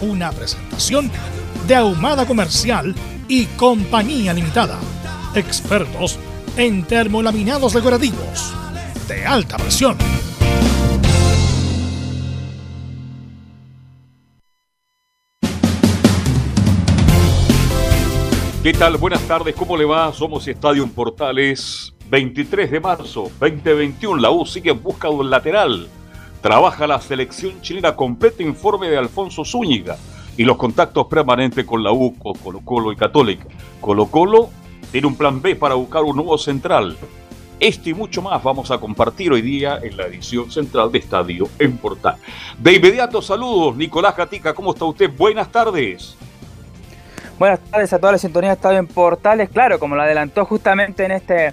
una presentación de Ahumada Comercial y Compañía Limitada. Expertos en termolaminados decorativos de alta presión. ¿Qué tal? Buenas tardes, ¿cómo le va? Somos Estadio Portales, 23 de marzo 2021. La U sigue en busca de un lateral. Trabaja la selección chilena. Completo informe de Alfonso Zúñiga y los contactos permanentes con la U, con Colo Colo y Católica. Colo Colo tiene un plan B para buscar un nuevo central. Este y mucho más vamos a compartir hoy día en la edición central de Estadio en Portal. De inmediato, saludos. Nicolás Gatica, ¿cómo está usted? Buenas tardes. Buenas tardes a toda la sintonía de Estadio en Portales. Claro, como lo adelantó justamente en este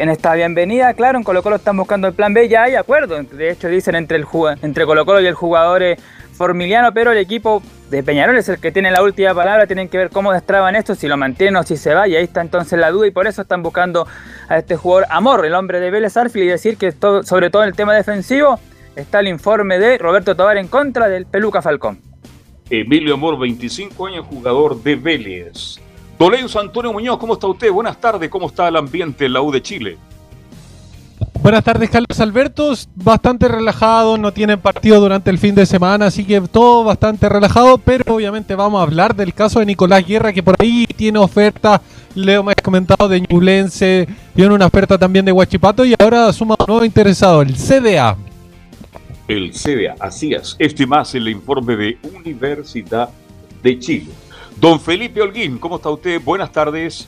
en esta bienvenida, claro, en Colo Colo están buscando el plan B, ya hay acuerdo. De hecho, dicen entre, el, entre Colo Colo y el jugador eh, Formiliano, pero el equipo de Peñarol es el que tiene la última palabra. Tienen que ver cómo destraban esto, si lo mantienen o si se va. Y ahí está entonces la duda. Y por eso están buscando a este jugador Amor, el hombre de Vélez Arfield. Y decir que sobre todo en el tema defensivo está el informe de Roberto Tobar en contra del Peluca Falcón. Emilio Amor, 25 años, jugador de Vélez. Doleus Antonio Muñoz, ¿cómo está usted? Buenas tardes, ¿cómo está el ambiente en la U de Chile? Buenas tardes, Carlos Alberto. Bastante relajado, no tienen partido durante el fin de semana, así que todo bastante relajado, pero obviamente vamos a hablar del caso de Nicolás Guerra, que por ahí tiene oferta, Leo me ha comentado, de Ñublense, tiene una oferta también de Huachipato y ahora suma un nuevo interesado, el CDA el CDA. Así es. Este más el informe de Universidad de Chile. Don Felipe Holguín, ¿cómo está usted? Buenas tardes.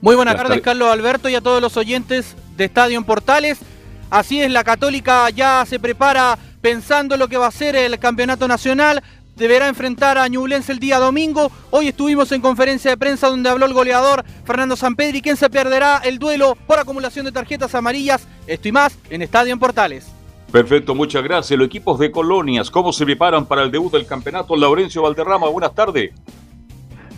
Muy buenas tardes, Carlos Alberto, y a todos los oyentes de Estadio en Portales. Así es, la Católica ya se prepara pensando en lo que va a ser el campeonato nacional deberá enfrentar a Ñublense el día domingo. Hoy estuvimos en conferencia de prensa donde habló el goleador Fernando Sampedri, quien se perderá el duelo por acumulación de tarjetas amarillas. Esto y más en Estadio en Portales. Perfecto, muchas gracias. Los equipos de Colonias, ¿cómo se preparan para el debut del campeonato? Laurencio Valderrama, buenas tardes.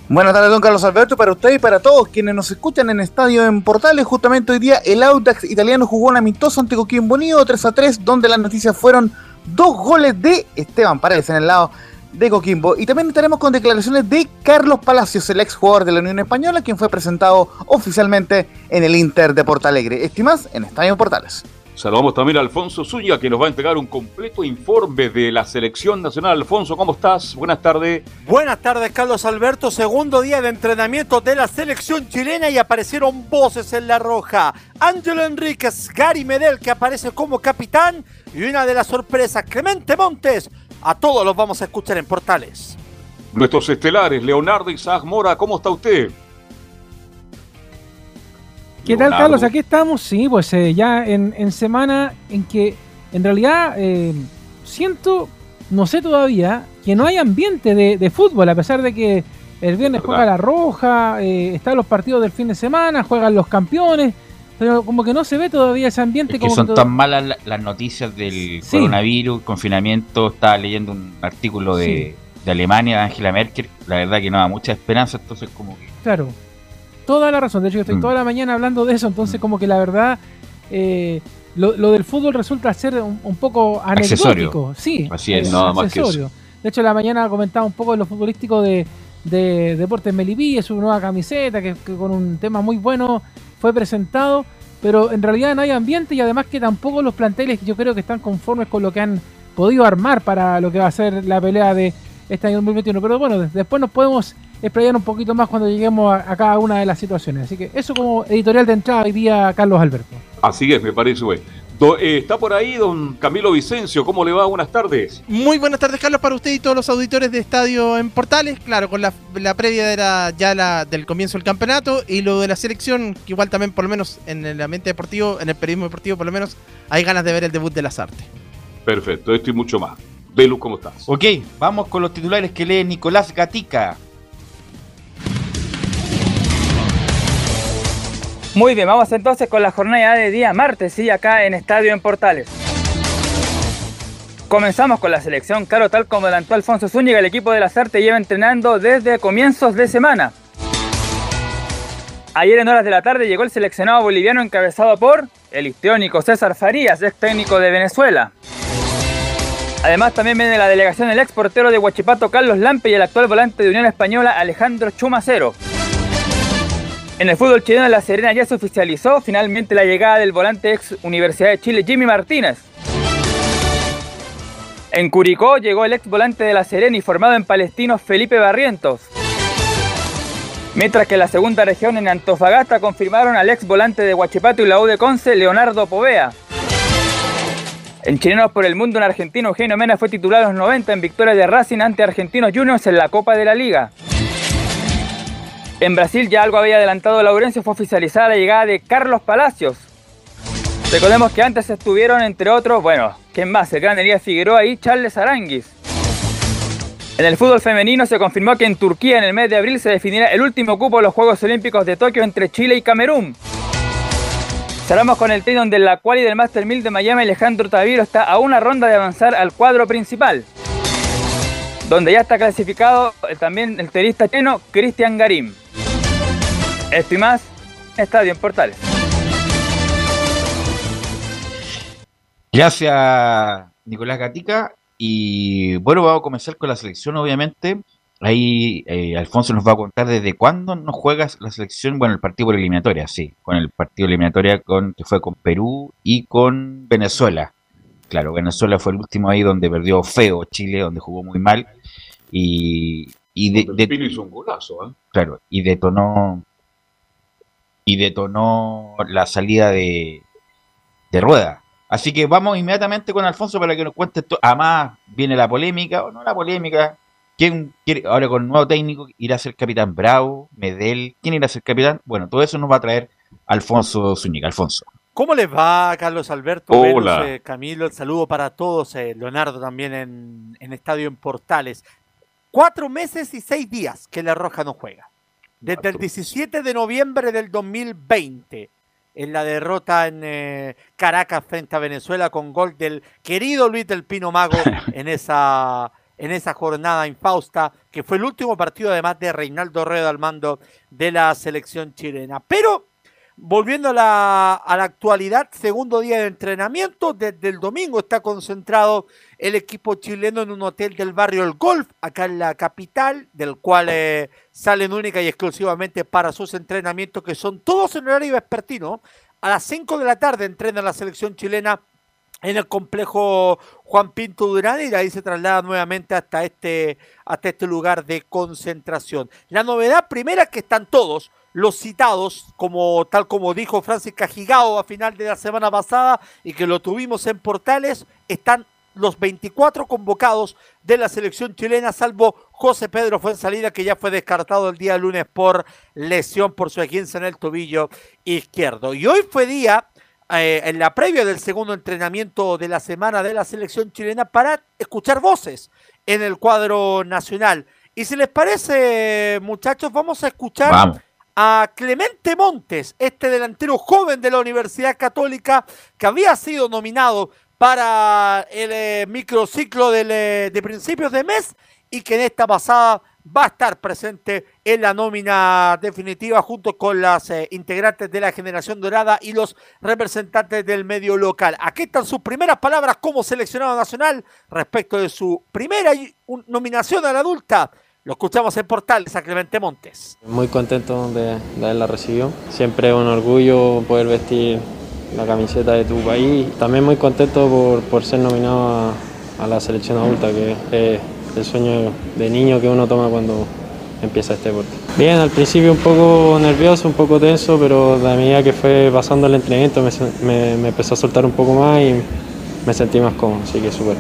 Buenas tardes, don Carlos Alberto, para usted y para todos quienes nos escuchan en Estadio en Portales. Justamente hoy día el Audax italiano jugó un amistoso ante Coquimbo Unido 3 a 3, donde las noticias fueron dos goles de Esteban Paredes en el lado de Coquimbo. Y también estaremos con declaraciones de Carlos Palacios, el ex jugador de la Unión Española, quien fue presentado oficialmente en el Inter de Portalegre. Estimas en Estadio Portales. Saludamos también a Alfonso Zúñiga, que nos va a entregar un completo informe de la selección nacional. Alfonso, ¿cómo estás? Buenas tardes. Buenas tardes, Carlos Alberto. Segundo día de entrenamiento de la selección chilena y aparecieron voces en la roja. Ángelo Enríquez, Gary Medel, que aparece como capitán, y una de las sorpresas, Clemente Montes, a todos los vamos a escuchar en Portales. Nuestros estelares, Leonardo Isaac Mora, ¿cómo está usted? ¿Qué tal, Carlos? Aquí estamos, sí, pues eh, ya en, semana en que en realidad eh, siento, no sé todavía, que no hay ambiente de, fútbol, a pesar de que el viernes juega la Roja, eh, están los partidos del fin de semana, juegan los campeones, pero como que no se ve todavía ese ambiente. que son tan malas las noticias del coronavirus, confinamiento. Estaba leyendo un artículo de, Alemania, de Angela Merkel. La verdad que no da mucha esperanza, entonces como que... Claro, toda la razón. De hecho, estoy mm. toda la mañana hablando de eso, entonces como que la verdad... Eh, lo, del fútbol resulta ser un, poco anecdótico. Sí, así es, nada más que eso. De hecho, la mañana comentaba un poco de lo futbolístico de, de Deportes Melipilla, su nueva camiseta, que, con un tema muy bueno fue presentado, pero en realidad no hay ambiente y además que tampoco los planteles yo creo que están conformes con lo que han podido armar para lo que va a ser la pelea de este año 2021. Pero bueno, después nos podemos explayar un poquito más cuando lleguemos a, cada una de las situaciones. Así que eso como editorial de entrada hoy día, Carlos Alberto. Así es, me parece, güey. Eh, está por ahí don Camilo Vicencio, ¿cómo le va? Buenas tardes. Muy buenas tardes, Carlos, para usted y todos los auditores de Estadio en Portales. Claro, con la, previa era ya la del comienzo del campeonato y lo de la selección, que igual también, por lo menos en el ambiente deportivo, en el periodismo deportivo, por lo menos, hay ganas de ver el debut de las artes. Perfecto, esto y mucho más. Belu, ¿cómo estás? Ok, vamos con los titulares que lee Nicolás Gatica. Muy bien, vamos entonces con la jornada de día martes, y acá en Estadio en Portales. Comenzamos con la selección, claro, tal como adelantó Alfonso Zúñiga, el equipo de la Sarte lleva entrenando desde comienzos de semana. Ayer en horas de la tarde llegó el seleccionado boliviano encabezado por el histriónico César Farías, ex técnico de Venezuela. Además también viene la delegación el ex portero de Huachipato Carlos Lampe y el actual volante de Unión Española Alejandro Chumacero. En el fútbol chileno La Serena ya se oficializó finalmente la llegada del volante ex Universidad de Chile Jimmy Martínez. En Curicó llegó el ex volante de La Serena y formado en Palestino Felipe Barrientos. Mientras que en la segunda región en Antofagasta confirmaron al ex volante de Huachipato y la U de Conce Leonardo Povea. En Chilenos por el Mundo, un argentino Eugenio Mena fue titular a los 90 en victoria de Racing ante Argentinos Juniors en la Copa de la Liga. En Brasil ya algo había adelantado Laurencio, fue oficializada la llegada de Carlos Palacios. Recordemos que antes estuvieron, entre otros, bueno, ¿quién más? El gran Elías Figueroa y Charles Aranguis. En el fútbol femenino se confirmó que en Turquía en el mes de abril se definirá el último cupo de los Juegos Olímpicos de Tokio entre Chile y Camerún. Cerramos con el team donde la quali del Master 1000 de Miami Alejandro Taviro está a una ronda de avanzar al cuadro principal. Donde ya está clasificado también el tenista chino Cristian Garim. Esto y más, Estadio en Portales. Gracias, Nicolás Gatica. Y bueno, vamos a comenzar con la selección, obviamente. Ahí eh, Alfonso nos va a contar desde cuándo no juegas la selección, bueno, el partido por eliminatoria, sí, con el partido eliminatoria con, que fue con Perú y con Venezuela. Claro, Venezuela fue el último ahí donde perdió feo Chile, donde jugó muy mal y, y de, hizo un golazo, ¿eh? Claro, y detonó y detonó la salida de, de Rueda. Así que vamos inmediatamente con Alfonso para que nos cuente esto. Además, viene la polémica, o no la polémica, ¿Quién quiere, ahora con el nuevo técnico, irá a ser capitán Bravo, Medel? ¿Quién irá a ser capitán? Bueno, todo eso nos va a traer Alfonso Zúñiga. Alfonso. ¿Cómo les va, Carlos Alberto? Hola. Eh, Camilo, el saludo para todos. Eh, Leonardo también en, Estadio en Portales. Cuatro meses y seis días que la Roja no juega. Desde el 17 de noviembre del 2020, en la derrota en eh, Caracas frente a Venezuela con gol del querido Luis del Pino Mago en esa en esa jornada infausta, que fue el último partido además de Reinaldo Rueda al mando de la selección chilena. Pero volviendo a la, a la actualidad, segundo día de entrenamiento, desde el domingo está concentrado el equipo chileno en un hotel del barrio El Golf, acá en la capital, del cual eh, salen única y exclusivamente para sus entrenamientos, que son todos en horario vespertino. A las 5 de la tarde entrena la selección chilena en el complejo Juan Pinto Durán y de ahí se traslada nuevamente hasta este, hasta este lugar de concentración. La novedad primera es que están todos los citados, como tal como dijo Francis Cajigao a final de la semana pasada y que lo tuvimos en Portales, están los 24 convocados de la selección chilena, salvo José Pedro Fuensalida, que ya fue descartado el día lunes por lesión por su esguince en el tobillo izquierdo. Y hoy fue día eh, en la previa del segundo entrenamiento de la semana de la selección chilena para escuchar voces en el cuadro nacional. Y si les parece, muchachos, vamos a escuchar a Clemente Montes, este delantero joven de la Universidad Católica que había sido nominado para el eh, microciclo eh, de principios de mes y que en esta pasada va a estar presente en la nómina definitiva junto con las eh, integrantes de la generación dorada y los representantes del medio local. Aquí están sus primeras palabras como seleccionado nacional respecto de su primera nominación a la adulta. Lo escuchamos en Portal de Clemente Montes. Muy contento de, de haberla recibido. Siempre un orgullo poder vestir la camiseta de tu país. También muy contento por, por ser nominado a, a la selección adulta, que es el sueño de niño que uno toma cuando empieza este deporte. Bien, al principio un poco nervioso, un poco tenso, pero a medida que fue pasando el entrenamiento me, me empezó a soltar un poco más y me sentí más cómodo, así que súper.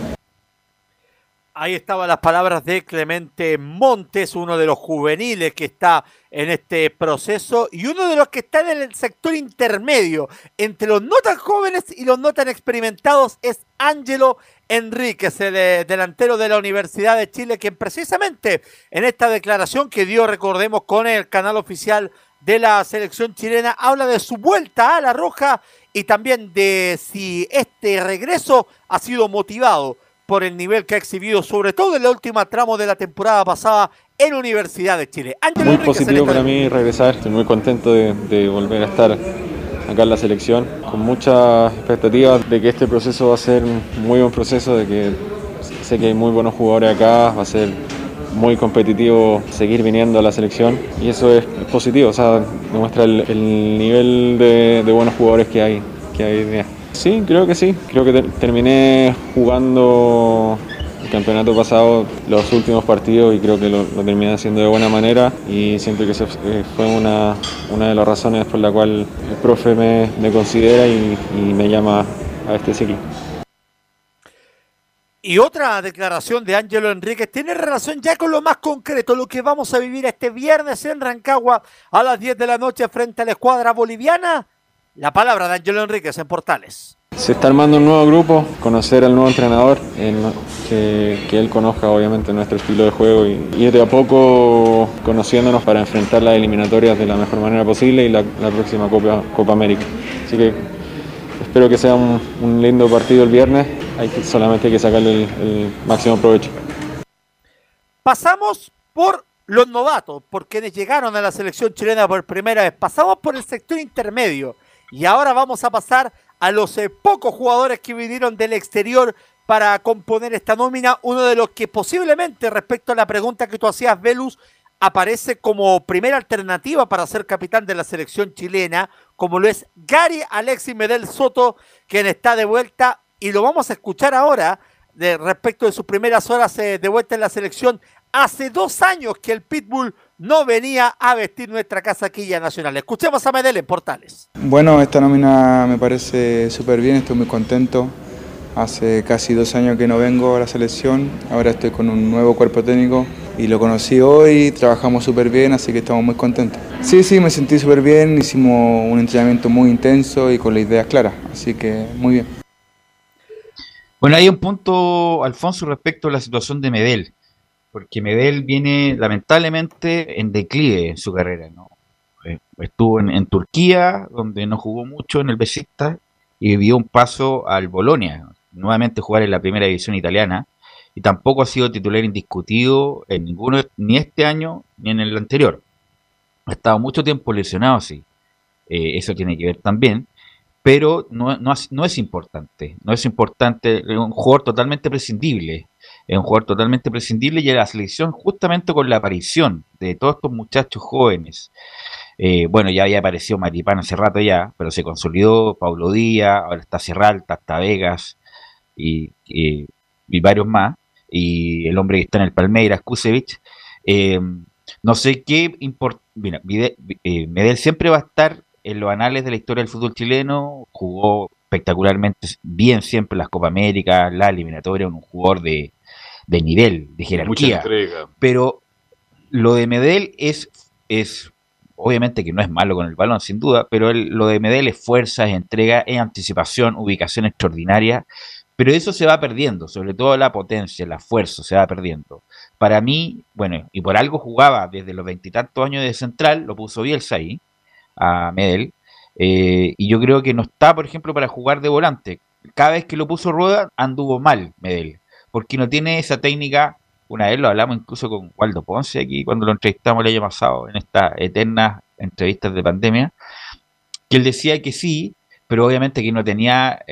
Ahí estaban las palabras de Clemente Montes, uno de los juveniles que está en este proceso y uno de los que está en el sector intermedio entre los no tan jóvenes y los no tan experimentados es Ángelo Enríquez, el eh, delantero de la Universidad de Chile, quien precisamente en esta declaración que dio, recordemos, con el canal oficial de la selección chilena, habla de su vuelta a la roja y también de si este regreso ha sido motivado por el nivel que ha exhibido, sobre todo en la última tramo de la temporada pasada en Universidad de Chile. muy positivo para mí regresar, estoy muy contento de, volver a estar acá en la selección, con muchas expectativas de que este proceso va a ser muy buen proceso, de que sé que hay muy buenos jugadores acá, va a ser muy competitivo seguir viniendo a la selección y eso es, positivo, o sea, demuestra el, nivel de, buenos jugadores que hay, que hay Sí, creo que sí. Creo que terminé jugando campeonato pasado los últimos partidos y creo que lo, terminé haciendo de buena manera y siento que eh, fue una, una, de las razones por la cual el profe me, considera y, me llama a este ciclo. Y otra declaración de Ángelo Enríquez tiene relación ya con lo más concreto, lo que vamos a vivir este viernes en Rancagua a las 10 de la noche frente a la escuadra boliviana la palabra de Angelo Enríquez en Portales. Se está armando un nuevo grupo, conocer al nuevo entrenador, que, él conozca obviamente nuestro estilo de juego y ir de a poco conociéndonos para enfrentar las eliminatorias de la mejor manera posible y la, próxima Copa, América. Así que espero que sea un, lindo partido el viernes, hay solamente hay que sacarle el máximo provecho. Pasamos por los novatos, por quienes llegaron a la selección chilena por primera vez. Pasamos por el sector intermedio y ahora vamos a pasar a los eh, pocos jugadores que vinieron del exterior para componer esta nómina. Uno de los que posiblemente, respecto a la pregunta que tú hacías, Velus, aparece como primera alternativa para ser capitán de la selección chilena, como lo es Gary Alexis Medel Soto, quien está de vuelta y lo vamos a escuchar ahora de respecto de sus primeras horas eh, de vuelta en la selección. Hace dos años que el Pitbull no venía a vestir nuestra casaquilla nacional. Escuchemos a Medel en Portales. Bueno, esta nómina me parece súper bien, estoy muy contento. Hace casi dos años que no vengo a la selección, ahora estoy con un nuevo cuerpo técnico y lo conocí hoy, trabajamos súper bien, así que estamos muy contentos. Sí, sí, me sentí súper bien, hicimos un entrenamiento muy intenso y con las ideas claras, así que muy bien. Bueno, hay un punto, Alfonso, respecto a la situación de Medel porque Medel viene lamentablemente en declive en su carrera. ¿no? Eh, estuvo en, Turquía, donde no jugó mucho en el Besiktas, y dio un paso al Bolonia, nuevamente jugar en la primera división italiana, y tampoco ha sido titular indiscutido en ninguno, ni este año ni en el anterior. Ha estado mucho tiempo lesionado, sí. Eh, eso tiene que ver también, pero no, no, no es importante. No es importante, es un jugador totalmente prescindible es un jugador totalmente prescindible y la selección justamente con la aparición de todos estos muchachos jóvenes. Eh, bueno, ya había aparecido Maripán hace rato ya, pero se consolidó Paulo Díaz, ahora está Serralta, está Vegas y, varios más, y el hombre que está en el Palmeiras, Kusevich. Eh, no sé qué importa. Mira, eh, siempre va a estar en los anales de la historia del fútbol chileno, jugó espectacularmente bien siempre las Copa América, la eliminatoria, un jugador de, de nivel, de jerarquía. Pero lo de Medel es, es, obviamente que no es malo con el balón, sin duda, pero lo de Medel es fuerza, es entrega, es anticipación, ubicación extraordinaria. Pero eso se va perdiendo, sobre todo la potencia, la fuerza se va perdiendo. Para mí, bueno, y por algo jugaba desde los veintitantos años de central, lo puso Bielsa ahí, a Medel, eh, y yo creo que no está, por ejemplo, para jugar de volante. Cada vez que lo puso Rueda, anduvo mal Medel porque no tiene esa técnica. Una vez lo hablamos incluso con Waldo Ponce aquí cuando lo entrevistamos el año pasado en estas eternas entrevistas de pandemia, que él decía que sí, pero obviamente que no tenía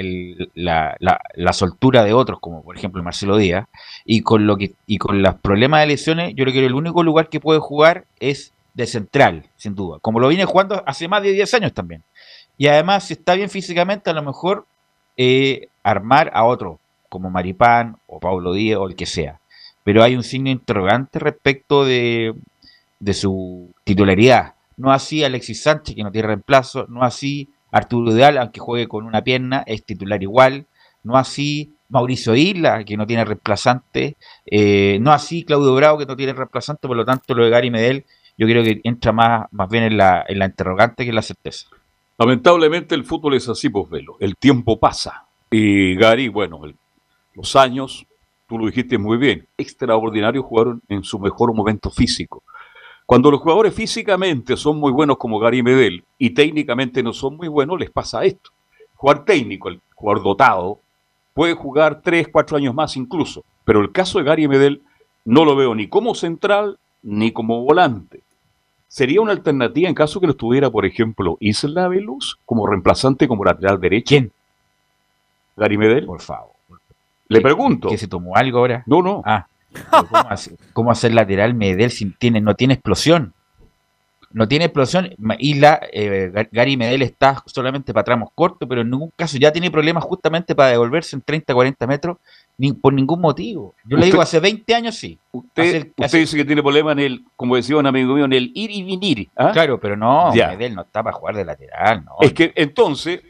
la, soltura de otros, como por ejemplo Marcelo Díaz, y con lo que y con los problemas de lesiones, yo creo que el único lugar que puede jugar es de central, sin duda, como lo viene jugando hace más de 10 años también. Y además, si está bien físicamente, a lo mejor eh, armar a otro, como Maripán o Pablo Díaz o el que sea. pero hay un signo interrogante respecto de, de su titularidad. No así Alexis Sánchez, que no tiene reemplazo, no así Arturo Vidal, aunque juegue con una pierna, es titular igual, no así Mauricio Isla, que no tiene reemplazante, eh, no así Claudio Bravo, que no tiene reemplazante, por lo tanto lo de Gary Medel yo creo que entra más, más bien en la, en la interrogante que en la certeza. Lamentablemente el fútbol es así, pues velo. El tiempo pasa. Y Gary, bueno, los años, tú lo dijiste muy bien, extraordinarios jugaron en su mejor momento físico. Cuando los jugadores físicamente son muy buenos como Gary Medel y técnicamente no son muy buenos, les pasa esto. Jugar técnico, el jugador dotado, puede jugar 3, 4 años más incluso. Pero el caso de Gary Medel no lo veo ni como central ni como volante. ¿Sería una alternativa en caso que lo estuviera, por ejemplo, Isla Veluz como reemplazante como lateral derecho? ¿Quién? Gary Medel. Por favor. Le pregunto. ¿Que se tomó algo ahora? No, no. Ah. ¿Cómo hacer, cómo hacer lateral Medel si tiene, no tiene explosión? no tiene explosión. Isla, eh, Gary Medel está solamente para tramos cortos, pero en ningún caso ya tiene problemas justamente para devolverse en 30, 40 metros, ni por ningún motivo. Yo le digo, hace 20 años sí. Usted, dice que tiene problemas en el, como decía un amigo mío, en el ir y venir. ¿ah? Claro, pero no, Medel no está para jugar de lateral. No. Es que entonces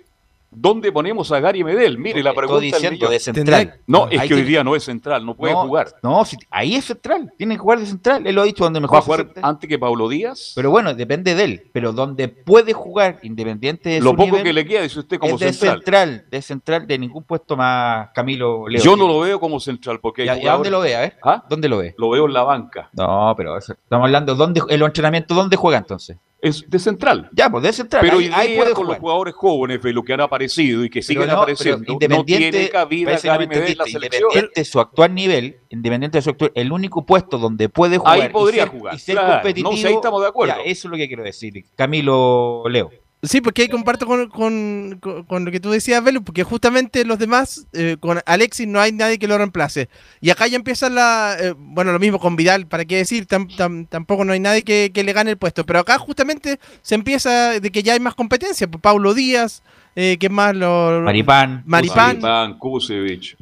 ¿Dónde ponemos a Gary Medel? Mire, la pregunta diciendo de central. No, es que hoy día no es central, no puede jugar. No, ahí es central, tiene que jugar de central. Él lo ha dicho donde mejor. ¿Va a jugar antes que Pablo Díaz? Pero bueno, depende de él. Pero donde puede jugar, independiente de Lo poco que le queda, dice usted, como es de central. De central, de ningún puesto más Camilo Leo. Yo no lo veo como central, porque. ¿Y a, dónde lo ve? A ver. ¿Ah? ¿Dónde lo ve? Lo veo en la banca. No, pero estamos hablando, ¿dónde, el entrenamiento, ¿dónde juega entonces? Es de central. Ya, pues de central. Pero ahí, puede con los jugadores jóvenes, lo que han aparecido y que siguen apareciendo, no tiene cabida Medel la selección. Independiente de su actual nivel, independiente de su actual, el único puesto donde puede jugar ahí podría y ser, jugar. Y ser competitivo. No, si ahí estamos de acuerdo. Ya, eso es lo que quiero decir. Camilo Leo. Sí, porque ahí comparto con, lo que tú decías, Velu, porque justamente los demás, eh, con Alexis no hay nadie que lo reemplace. Y acá ya empieza la. Eh, bueno, lo mismo con Vidal, ¿para qué decir? tampoco no hay nadie que, le gane el puesto. Pero acá justamente se empieza de que ya hay más competencia. Pues Paulo Díaz, eh, ¿qué más? Lo, Maripán. Maripán. Maripán, Kusevich.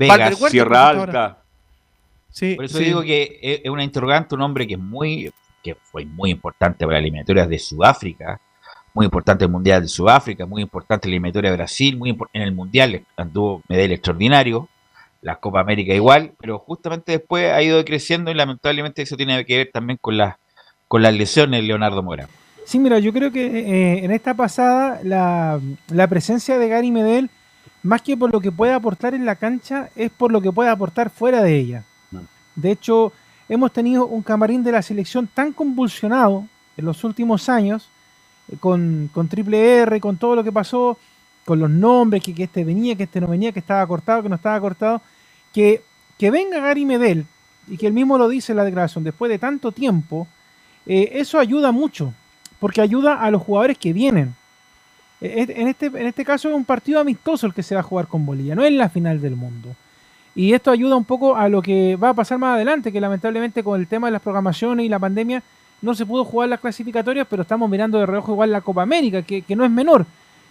Sierra Alta. Sí, Por eso digo que es una interrogante, un hombre que es muy que fue muy importante para las eliminatorias de Sudáfrica muy importante el Mundial de Sudáfrica, muy importante la eliminatoria de Brasil, muy en el Mundial anduvo medalla extraordinario, la Copa América igual, pero justamente después ha ido creciendo y lamentablemente eso tiene que ver también con las con las lesiones de Leonardo Mora. Sí, mira, yo creo que eh, en esta pasada la, la, presencia de Gary Medel, más que por lo que puede aportar en la cancha, es por lo que puede aportar fuera de ella. Mm. De hecho, hemos tenido un camarín de la selección tan convulsionado en los últimos años con, con Triple R, con todo lo que pasó, con los nombres, que, que, este venía, que este no venía, que estaba cortado, que no estaba cortado, que, que venga Gary Medel, y que él mismo lo dice en la declaración, después de tanto tiempo, eh, eso ayuda mucho, porque ayuda a los jugadores que vienen. E, e, en este, en este caso es un partido amistoso el que se va a jugar con Bolivia, no es la final del mundo. Y esto ayuda un poco a lo que va a pasar más adelante, que lamentablemente con el tema de las programaciones y la pandemia no se pudo jugar las clasificatorias, pero estamos mirando de reojo igual la Copa América, que, no es menor.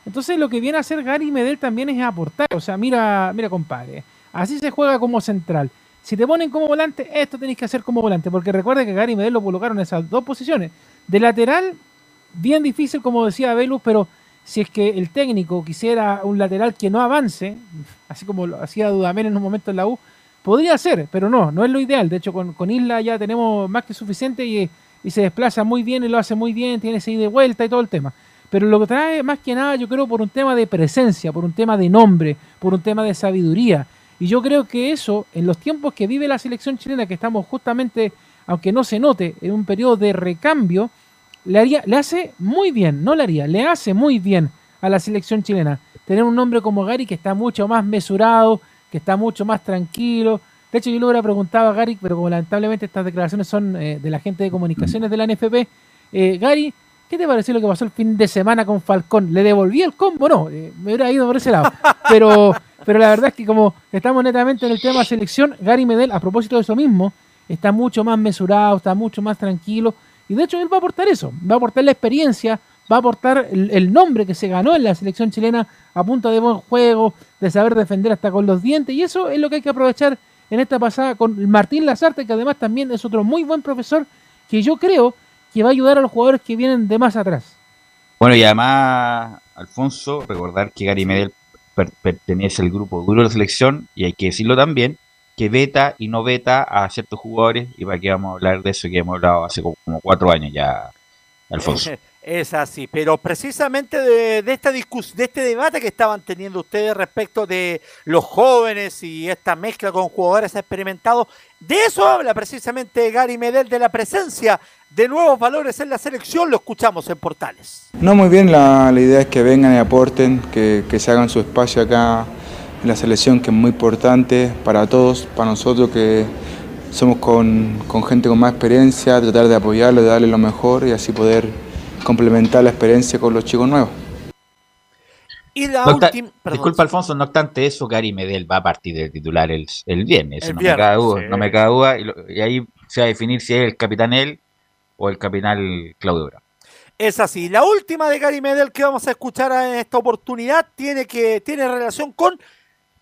Entonces lo que viene a hacer Gary Medel también es aportar. O sea, mira, mira, compadre, así se juega como central. Si te ponen como volante, esto tenéis que hacer como volante, porque recuerde que Gary Medel lo colocaron en esas dos posiciones. De lateral, bien difícil, como decía Velus, pero si es que el técnico quisiera un lateral que no avance, así como lo hacía Dudamel en un momento en la U, podría ser, pero no, no es lo ideal. De hecho, con, con Isla ya tenemos más que suficiente y y se desplaza muy bien y lo hace muy bien, tiene ese ida de vuelta y todo el tema. Pero lo que trae más que nada, yo creo, por un tema de presencia, por un tema de nombre, por un tema de sabiduría. Y yo creo que eso, en los tiempos que vive la selección chilena, que estamos justamente, aunque no se note, en un periodo de recambio, le, haría, le hace muy bien, no le haría, le hace muy bien a la selección chilena. Tener un nombre como Gary que está mucho más mesurado, que está mucho más tranquilo, de hecho, yo le hubiera preguntado a Gary, pero como lamentablemente estas declaraciones son eh, de la gente de comunicaciones de la NFP, eh, Gary, ¿qué te pareció lo que pasó el fin de semana con Falcón? ¿Le devolví el combo? No, eh, me hubiera ido por ese lado. Pero, pero la verdad es que como estamos netamente en el tema selección, Gary Medel, a propósito de eso mismo, está mucho más mesurado, está mucho más tranquilo. Y de hecho él va a aportar eso, va a aportar la experiencia, va a aportar el, el, nombre que se ganó en la selección chilena a punto de buen juego, de saber defender hasta con los dientes. Y eso es lo que hay que aprovechar en esta pasada con Martín Lazarte, que además también es otro muy buen profesor, que yo creo que va a ayudar a los jugadores que vienen de más atrás. Bueno, y además, Alfonso, recordar que Gary Medel pertenece al grupo duro de la selección, y hay que decirlo también, que veta y no veta a ciertos jugadores, y para qué vamos a hablar de eso que hemos hablado hace como cuatro años ya, Alfonso. Es así, pero precisamente de, esta de este debate que estaban teniendo ustedes respecto de los jóvenes y esta mezcla con jugadores experimentados, de eso habla precisamente Gary Medel, de la presencia de nuevos valores en la selección, lo escuchamos en Portales. No, muy bien, la, idea es que vengan y aporten, que, se hagan su espacio acá en la selección, que es muy importante para todos, para nosotros que somos con, con gente con más experiencia, tratar de apoyarlo, de darle lo mejor y así poder complementar la experiencia con los chicos nuevos. Y la última. Disculpa, Alfonso, no obstante eso, Gary Medel va a partir del titular el, el viernes. no, me cabe duda, no me cabe duda. Y, ahí se va a definir si es el capitán él o el capitán Claudio Bravo. Es así. La última de Gary Medel que vamos a escuchar en esta oportunidad tiene, que, tiene relación con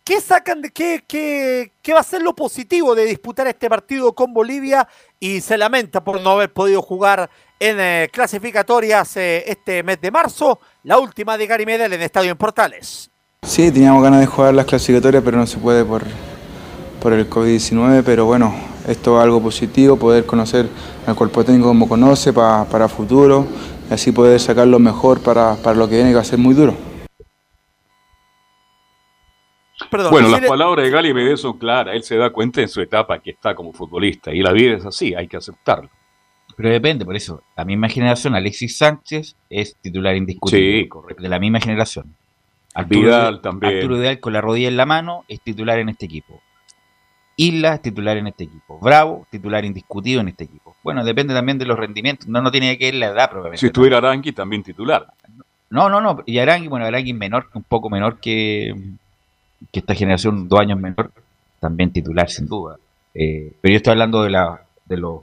¿Qué sacan de qué, qué, qué, va a ser lo positivo de disputar este partido con Bolivia? Y se lamenta por no haber podido jugar en eh, clasificatorias eh, este mes de marzo, la última de Gary Medel en Estadio en Portales. Sí, teníamos ganas de jugar las clasificatorias, pero no se puede por, por el COVID-19, pero bueno, esto es algo positivo, poder conocer al cuerpo técnico como conoce para, para futuro, y así poder sacar lo mejor para, para lo que viene, que va a ser muy duro. bueno, las palabras de Gary Medel son claras, él se da cuenta en su etapa que está como futbolista, y la vida es así, hay que aceptarlo. Pero depende, por eso, la misma generación, Alexis Sánchez es titular indiscutible. Sí, correcto. De la misma generación. Arturo Vidal también. Arturo Vidal con la rodilla en la mano es titular en este equipo. Isla es titular en este equipo. Bravo, titular indiscutido en este equipo. Bueno, depende también de los rendimientos. No, no tiene que ir la edad, probablemente. Si estuviera Arangui, también titular. No, no, no. Y Arangui, bueno, Arangui menor, un poco menor que, que esta generación, dos años menor, también titular, sin duda. Eh, pero yo estoy hablando de, la, de los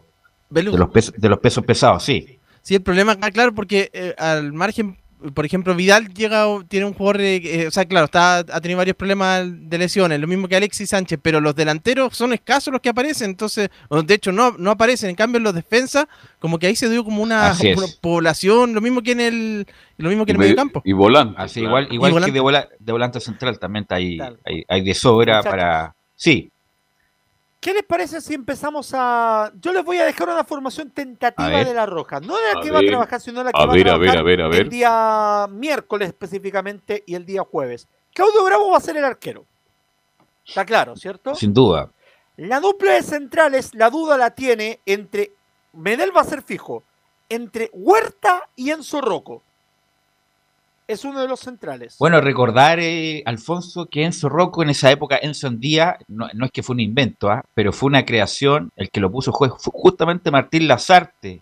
de los, pesos, de los pesos pesados, sí. Sí, el problema acá, claro, porque eh, al margen, por ejemplo, Vidal llega, tiene un jugador, eh, o sea, claro, está, ha tenido varios problemas de lesiones, lo mismo que Alexis Sánchez, pero los delanteros son escasos los que aparecen, entonces, de hecho, no, no aparecen, en cambio, en los defensas, como que ahí se dio como una, población, lo mismo que en el, lo mismo que en el medio campo. Y volante. Así, igual, igual que de, de, volante central también está ahí, hay, hay, de sobra para... Sí, ¿Qué les parece si empezamos a.? Yo les voy a dejar una formación tentativa de la Roja. No de la que va a trabajar, sino la que va a trabajar el día miércoles específicamente y el día jueves. Claudio Bravo va a ser el arquero. Está claro, ¿cierto? Sin duda. La dupla de centrales, la duda la tiene entre. Medel va a ser fijo. Entre Huerta y Enzo Rocco es uno de los centrales. Bueno, recordar, eh, Alfonso, que Enzo Rocco en esa época, Enzo Andía, no, no es que fue un invento, ¿ah? pero fue una creación, el que lo puso fue justamente Martín Lazarte.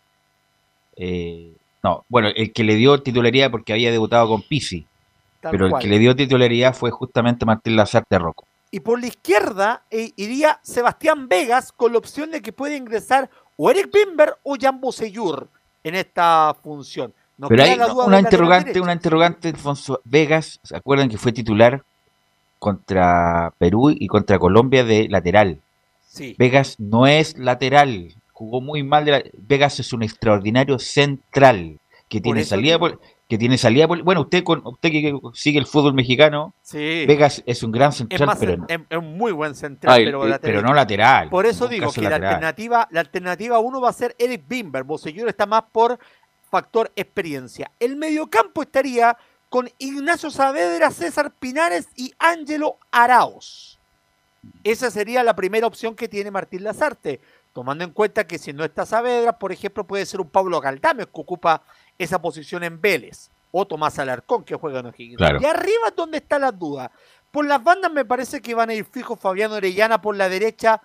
Eh, no, bueno, el que le dio titularidad porque había debutado con Pisi, pero el que le dio titularidad fue justamente Martín Lazarte Rocco. Y por la izquierda eh, iría Sebastián Vegas con la opción de que puede ingresar o Eric Bimber o Jan Boseyur en esta función. Pero hay una interrogante, una interrogante, Alfonso Vegas, ¿se acuerdan que fue titular contra Perú y contra Colombia de lateral? Sí. Vegas no es lateral, jugó muy mal. De Vegas es un extraordinario central que tiene salida por, que tiene salida bueno usted con usted que sigue el fútbol mexicano sí. Vegas es un gran central pero es, un muy buen central pero, no lateral por eso digo que la alternativa la alternativa uno va a ser Eric Bimber Bosellur está más por factor experiencia. El mediocampo estaría con Ignacio Saavedra, César Pinares y Ángelo Araos. Esa sería la primera opción que tiene Martín Lazarte, tomando en cuenta que si no está Saavedra, por ejemplo, puede ser un Pablo Galdames que ocupa esa posición en Vélez, o Tomás Alarcón que juega en O'Higgins. Y arriba es donde está la duda. Por las bandas me parece que van a ir fijos Fabián Orellana por la derecha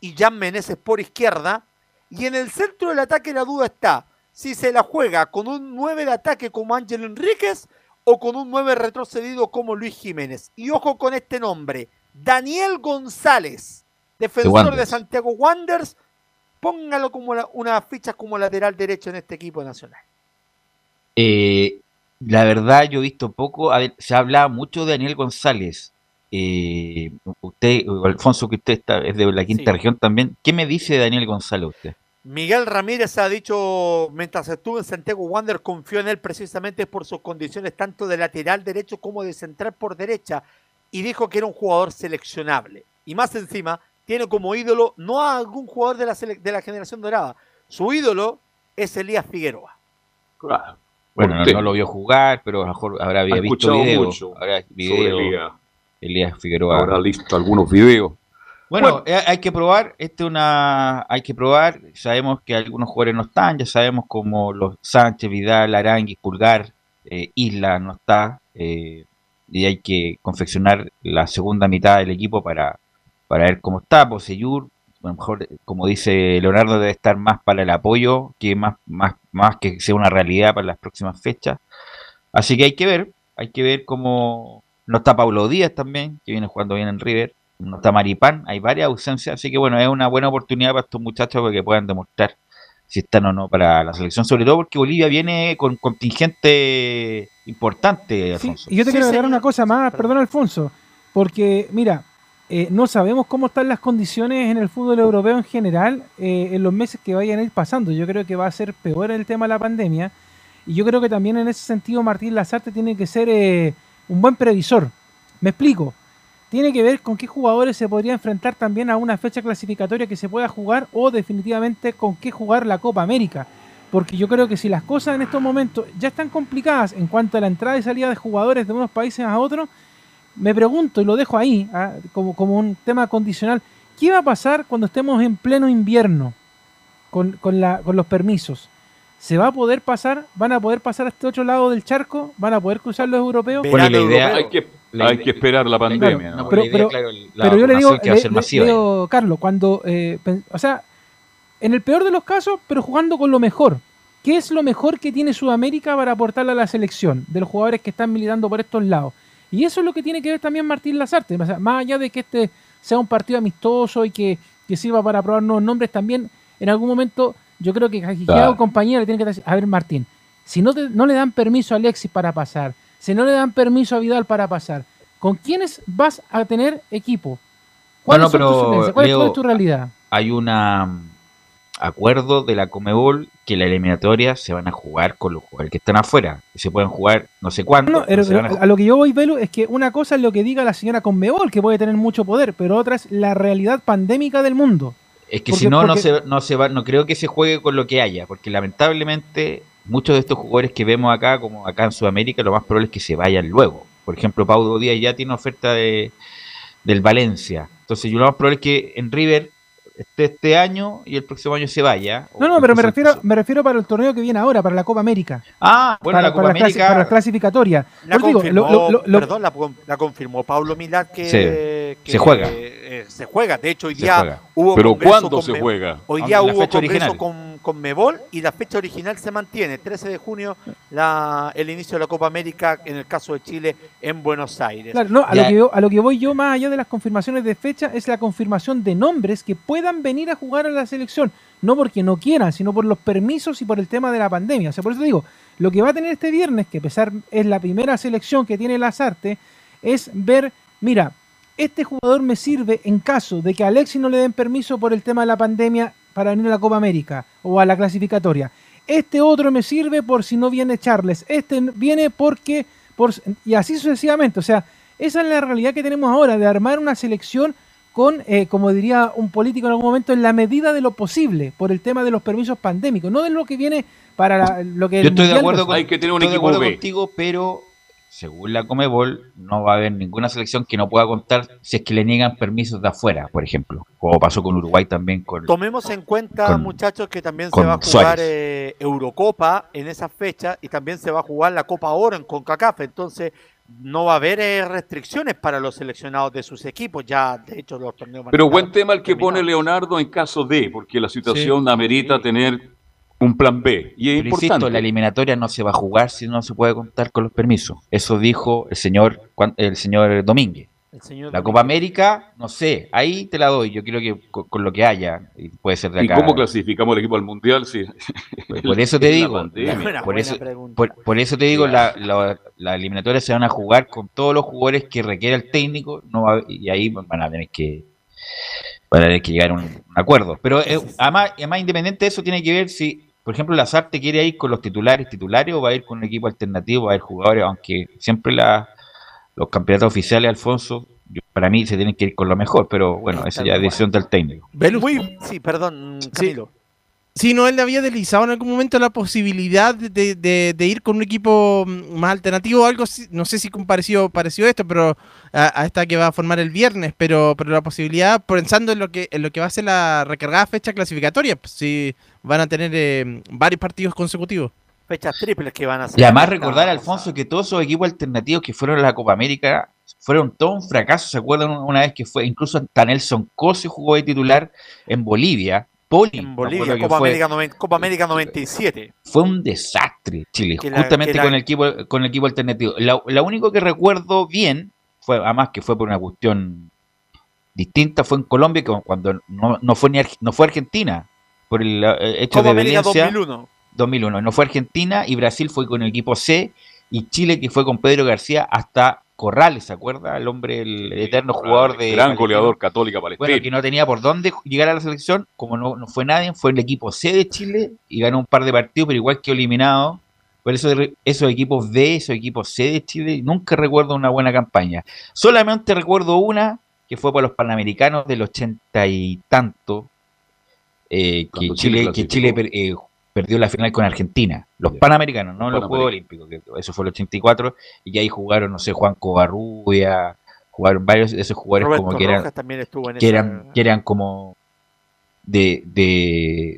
y Jan Meneses por izquierda. Y en el centro del ataque la duda está si se la juega con un 9 de ataque como Ángel Enríquez o con un 9 retrocedido como Luis Jiménez. Y ojo con este nombre, Daniel González, defensor de, Santiago Wanderers, póngalo como una ficha como lateral derecho en este equipo nacional. Eh, la verdad, yo he visto poco, se ha hablado mucho de Daniel González. eh, usted, Alfonso, que usted está, es de la quinta región también, ¿qué me dice de Daniel González usted? Miguel Ramírez ha dicho, mientras estuvo en Santiago Wander, confió en él precisamente por sus condiciones tanto de lateral derecho como de central por derecha y dijo que era un jugador seleccionable. Y más encima, tiene como ídolo no a algún jugador de la, de la generación dorada, su ídolo es Elías Figueroa. Bueno, no, lo vio jugar, pero a lo mejor habrá visto videos. Habrá video, Elías. Figueroa. Habrá visto algunos videos. Bueno, eh, hay que probar, este una, hay que probar, sabemos que algunos jugadores no están, ya sabemos como los Sánchez, Vidal, Aranguis, Pulgar, eh, Isla no está, eh, y hay que confeccionar la segunda mitad del equipo para, para ver cómo está, Poseyur, a lo mejor, como dice Leonardo, debe estar más para el apoyo que más, más, más que sea una realidad para las próximas fechas. Así que hay que ver, hay que ver cómo no está Pablo Díaz también, que viene jugando bien en River, no está Maripán, hay varias ausencias, así que bueno, es una buena oportunidad para estos muchachos para que puedan demostrar si están o no para la selección, sobre todo porque Bolivia viene con contingente importante, Alfonso. y yo te quiero agregar una cosa más, perdón Alfonso, porque mira, eh, no sabemos cómo están las condiciones en el fútbol europeo en general eh, en los meses que vayan a ir pasando. Yo creo que va a ser peor el tema de la pandemia. Y yo creo que también en ese sentido Martín Lazarte tiene que ser eh, un buen previsor. Me explico. Tiene que ver con qué jugadores se podría enfrentar también a una fecha clasificatoria que se pueda jugar o definitivamente con qué jugar la Copa América. Porque yo creo que si las cosas en estos momentos ya están complicadas en cuanto a la entrada y salida de jugadores de unos países a otros, me pregunto y lo dejo ahí ah, como, como, un tema condicional, ¿qué va a pasar cuando estemos en pleno invierno con, con, la, con los permisos? ¿Se va a poder pasar? ¿Van a poder pasar a este otro lado del charco? ¿Van a poder cruzar los europeos? Bueno, la idea, hay que, hay que esperar la pandemia. pero, yo le digo, Carlos, cuando, eh, o sea, en el peor de los casos, pero jugando con lo mejor. ¿Qué es lo mejor que tiene Sudamérica para aportarle a la selección de los jugadores que están militando por estos lados? Y eso es lo que tiene que ver también Martín Lazarte. más allá de que este sea un partido amistoso y que, sirva para probar nuevos nombres, también en algún momento yo creo que Cajiqueado compañía le tiene que decir, a ver Martín, si no, no le dan permiso a Alexis para pasar, si no le dan permiso a Vidal para pasar, ¿con quiénes vas a tener equipo? ¿Cuál, es, tu realidad? Hay una acuerdo de la Comebol que la eliminatoria se van a jugar con los jugadores que están afuera. Se pueden jugar no sé cuánto. a, lo que yo voy, Velo, es que una cosa es lo que diga la señora Comebol, que puede tener mucho poder, pero otra es la realidad pandémica del mundo. Es que si no, no, se, no se va, no creo que se juegue con lo que haya, porque lamentablemente muchos de estos jugadores que vemos acá, como acá en Sudamérica, lo más probable es que se vayan luego. Por ejemplo, Paulo Díaz ya tiene oferta de, del Valencia. Entonces, yo lo más probable es que en River este, este año y el próximo año se vaya. No, no, pero me refiero, me refiero para el torneo que viene ahora, para la Copa América. Ah, bueno, la Copa para América. para las clasificatorias. La confirmó, perdón, la, confirmó Pablo Milán que, se juega. Eh, se juega. De hecho, hoy día hubo. ¿Pero cuándo se juega? Hoy día hubo congreso original. con, con Mebol y la fecha original se mantiene. 13 de junio, la, el inicio de la Copa América, en el caso de Chile, en Buenos Aires. Claro, no, a, lo que a lo que voy yo, más allá de las confirmaciones de fecha, es la confirmación de nombres que puedan venir a jugar a la selección. No porque no quieran, sino por los permisos y por el tema de la pandemia. O sea, por eso digo, lo que va a tener este viernes, que a pesar es la primera selección que tiene las artes, es ver, mira, este jugador me sirve en caso de que a Alexis no le den permiso por el tema de la pandemia para venir a la Copa América o a la clasificatoria. Este otro me sirve por si no viene Charles. Este viene porque... Por, y así sucesivamente. O sea, esa es la realidad que tenemos ahora de armar una selección con, eh, como diría un político en algún momento, en la medida de lo posible, por el tema de los permisos pandémicos, no de lo que viene para lo que... Yo estoy de acuerdo, con, Hay que tener un equipo contigo, pero según la Comebol, no va a haber ninguna selección que no pueda contar si es que le niegan permisos de afuera, por ejemplo, como pasó con Uruguay también. Con, Tomemos en cuenta, muchachos, que también se va a jugar eh, Eurocopa en esa fecha y también se va a jugar la Copa Oro en CONCACAF, entonces no va a haber eh, restricciones para los seleccionados de sus equipos, ya de hecho los torneos Pero buen tema el que pone Leonardo en caso de, porque la situación amerita tener un plan B. Y es importante. la eliminatoria no se va a jugar si no se puede contar con los permisos. Eso dijo el señor el señor Domínguez. La Copa América, no sé, ahí te la doy. Yo creo que con, lo que haya, y puede ser de acá. ¿Y cómo clasificamos el equipo al mundial? Sí. Por, eso te digo, por, eso, por, eso te digo, la, la, eliminatoria se van a jugar con todos los jugadores que requiere el técnico, no y ahí van a tener que van a tener que llegar a un, acuerdo. Pero eh, además, además, independiente de eso, tiene que ver si, por ejemplo, la SARTE quiere ir con los titulares titulares o va a ir con un equipo alternativo, va a ir jugadores, aunque siempre la los campeonatos oficiales, Alfonso, para mí se tienen que ir con lo mejor, pero bueno, esa ya es decisión del técnico. sí, perdón, Camilo. Sí. no, él había deslizado en algún momento la posibilidad de, ir con un equipo más alternativo, algo, no sé si pareció, pareció esto, pero a, esta que va a formar el viernes, pero, pero la posibilidad, pensando en lo que en lo que va a ser la recargada fecha clasificatoria, pues, si van a tener eh, varios partidos consecutivos fechas triples que van a ser. Y además recordar, Alfonso, que todos esos equipos alternativos que fueron a la Copa América fueron todo un fracaso. ¿Se acuerdan una vez que fue, incluso hasta Nelson Cose jugó de titular en Bolivia? Poli, en Bolivia, Copa, América Copa, América 97. Fue un desastre Chile, justamente con, el equipo, con el equipo alternativo. La, único que recuerdo bien, fue además que fue por una cuestión distinta, fue en Colombia, cuando no, fue, ni, no fue Argentina, por el eh, hecho de América 2001 2001. No fue Argentina y Brasil fue con el equipo C y Chile que fue con Pedro García hasta Corrales, ¿se acuerda? El hombre, el eterno jugador de... Gran goleador católica palestina. Bueno, que no tenía por dónde llegar a la selección, como no, no fue nadie, fue el equipo C de Chile y ganó un par de partidos, pero igual que eliminado. Por eso esos equipos B, esos equipos C de Chile, nunca recuerdo una buena campaña. Solamente recuerdo una que fue por los Panamericanos del ochenta y tanto, eh, que, Chile, que Chile eh, perdió la final con Argentina, los Panamericanos, no los Juegos Olímpicos, eso fue el 84, y ahí jugaron, no sé, Juan Covarrubia, jugaron varios de esos jugadores como que eran, que, eran, que eran como de,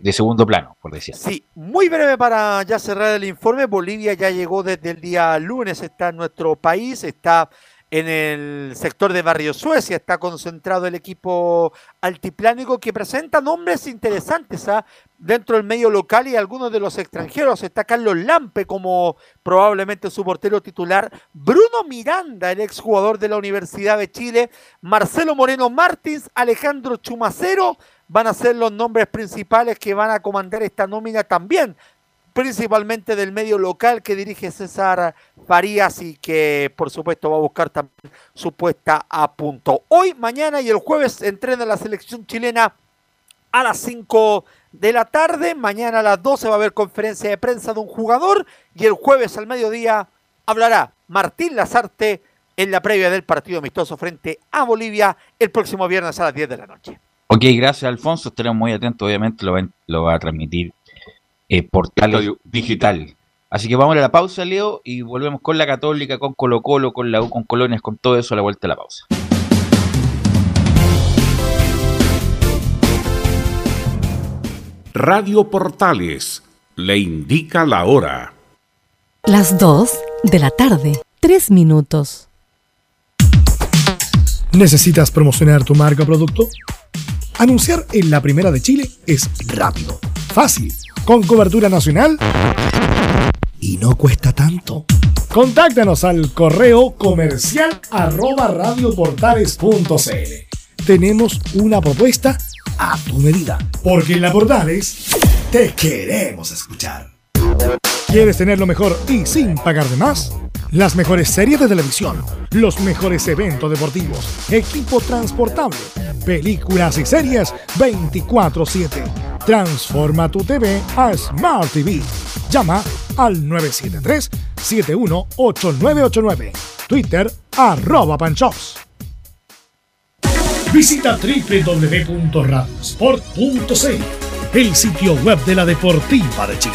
de, segundo plano, por decir. Sí, muy breve para ya cerrar el informe, Bolivia ya llegó desde el día lunes, está en nuestro país, está en el sector de Barrio Suecia está concentrado el equipo altiplánico que presenta nombres interesantes ¿ah? dentro del medio local y algunos de los extranjeros. Está Carlos Lampe como probablemente su portero titular. Bruno Miranda, el exjugador de la Universidad de Chile. Marcelo Moreno Martins, Alejandro Chumacero van a ser los nombres principales que van a comandar esta nómina también principalmente del medio local que dirige César Farías y que por supuesto va a buscar también su puesta a punto. Hoy, mañana y el jueves entrena la selección chilena a las 5 de la tarde. Mañana a las 12 va a haber conferencia de prensa de un jugador y el jueves al mediodía hablará Martín Lazarte en la previa del partido amistoso frente a Bolivia el próximo viernes a las 10 de la noche. Ok, gracias Alfonso, estaremos muy atentos, obviamente lo lo va a transmitir eh, portal digital. Así que vamos a la pausa, Leo, y volvemos con la Católica, con Colo Colo, con la U, con Colonias, con todo eso a la vuelta de la pausa. Radio Portales le indica la hora. Las 2 de la tarde, 3 minutos. ¿Necesitas promocionar tu marca o producto? Anunciar en la primera de Chile es rápido, fácil con cobertura nacional y no cuesta tanto. Contáctanos al correo comercial arroba radioportales.cl. Tenemos una propuesta a tu medida, porque en la Portales te queremos escuchar. ¿Quieres tener lo mejor y sin pagar de más? Las mejores series de televisión, los mejores eventos deportivos, equipo transportable, películas y series 24/7. Transforma tu TV a Smart TV. Llama al 973-718989. Twitter arroba panchops. Visita www.radiosport.cl, el sitio web de la Deportiva de Chile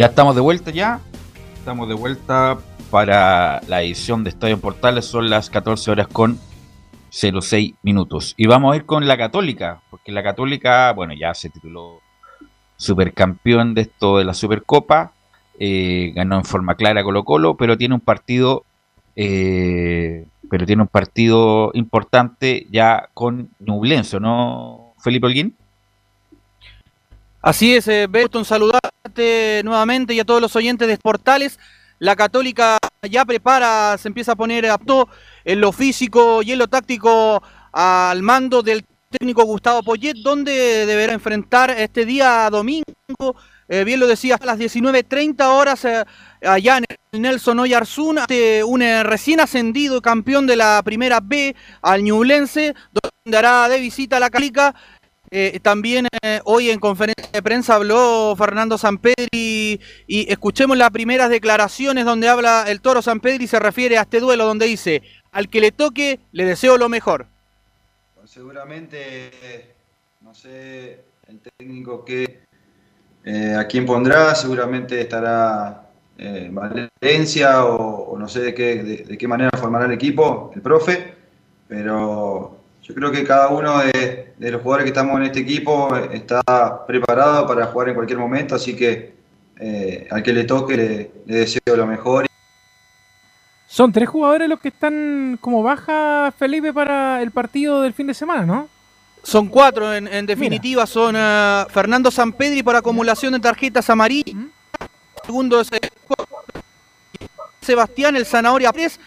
Ya estamos de vuelta ya. Estamos de vuelta para la edición de Estadio en Portales. Son las 14 horas con 06 minutos. Y vamos a ir con la Católica, porque la Católica, bueno, ya se tituló supercampeón de esto de la Supercopa. eh, ganó en forma clara Colo Colo, pero tiene un partido, eh, pero tiene un partido importante ya con Ñublense, ¿no, Felipe Holguín? Así es, eh, Berton, nuevamente y a todos los oyentes de Portales. La Católica ya prepara, se empieza a poner apto en lo físico y en lo táctico al mando del técnico Gustavo Poyet, donde deberá enfrentar este día domingo, eh, bien lo decía, a las 19.30 horas eh, allá en el Nelson Oyarzún, ante un eh, recién ascendido campeón de la primera B al Ñublense, donde hará de visita a la Católica. Eh, también eh, hoy en conferencia de prensa habló Fernando Sampedri y escuchemos las primeras declaraciones donde habla el Toro Sampedri y se refiere a este duelo donde dice, al que le toque le deseo lo mejor. Seguramente, no sé, el técnico que eh, a quién pondrá, seguramente estará eh, Valencia o, no sé de qué, de qué manera formará el equipo, el profe, pero yo creo que cada uno de, de los jugadores que estamos en este equipo está preparado para jugar en cualquier momento, así que eh, al que le toque le, le deseo lo mejor. Son tres jugadores los que están como baja, Felipe, para el partido del fin de semana, ¿no? Son cuatro en, en definitiva, son eh, Fernando Sampedri por acumulación de tarjetas amarillas, segundo es Sebastián el Zanahoria Pérez,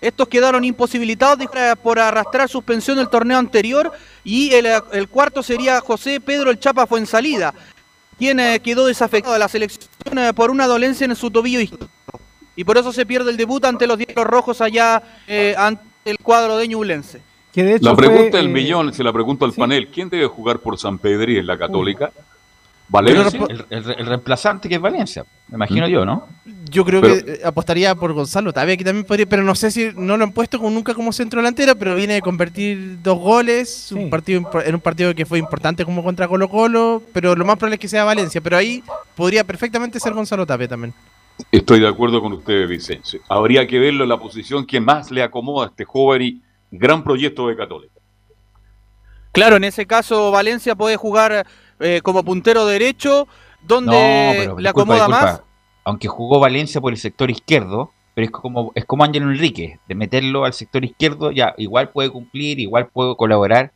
estos quedaron imposibilitados de- por arrastrar suspensión del torneo anterior y el, eh, el cuarto sería José Pedro el Chapa Fuensalida, quien eh, quedó desafectado de la selección eh, por una dolencia en su tobillo izquierdo. Y por eso se pierde el debut ante los Diablos Rojos allá eh, ante el cuadro de Ñublense. Que de La pregunta del millón, se la pregunto al panel, ¿quién debe jugar por San Pedri en la Católica? ¿Valencia? El, el- el reemplazante que es Valencia, me imagino yo, ¿no? Yo creo Pero- que eh, apostaría por Gonzalo Tapia, que también podría, pero no sé si no lo han puesto como, nunca como centro delantero, pero viene de convertir dos goles un partido impo- en un partido que fue importante como contra Colo Colo, pero lo más probable es que sea Valencia, pero ahí podría perfectamente ser Gonzalo Tapia también. Estoy de acuerdo con ustedes, Vicencio. Habría que verlo en la posición que más le acomoda a este joven y gran proyecto de Católica. Claro, en ese caso Valencia puede jugar eh, como puntero derecho, donde le disculpa, acomoda disculpa. más. Aunque jugó Valencia por el sector izquierdo, pero es como es como Ángel Enrique, de meterlo al sector izquierdo, ya igual puede cumplir, igual puede colaborar,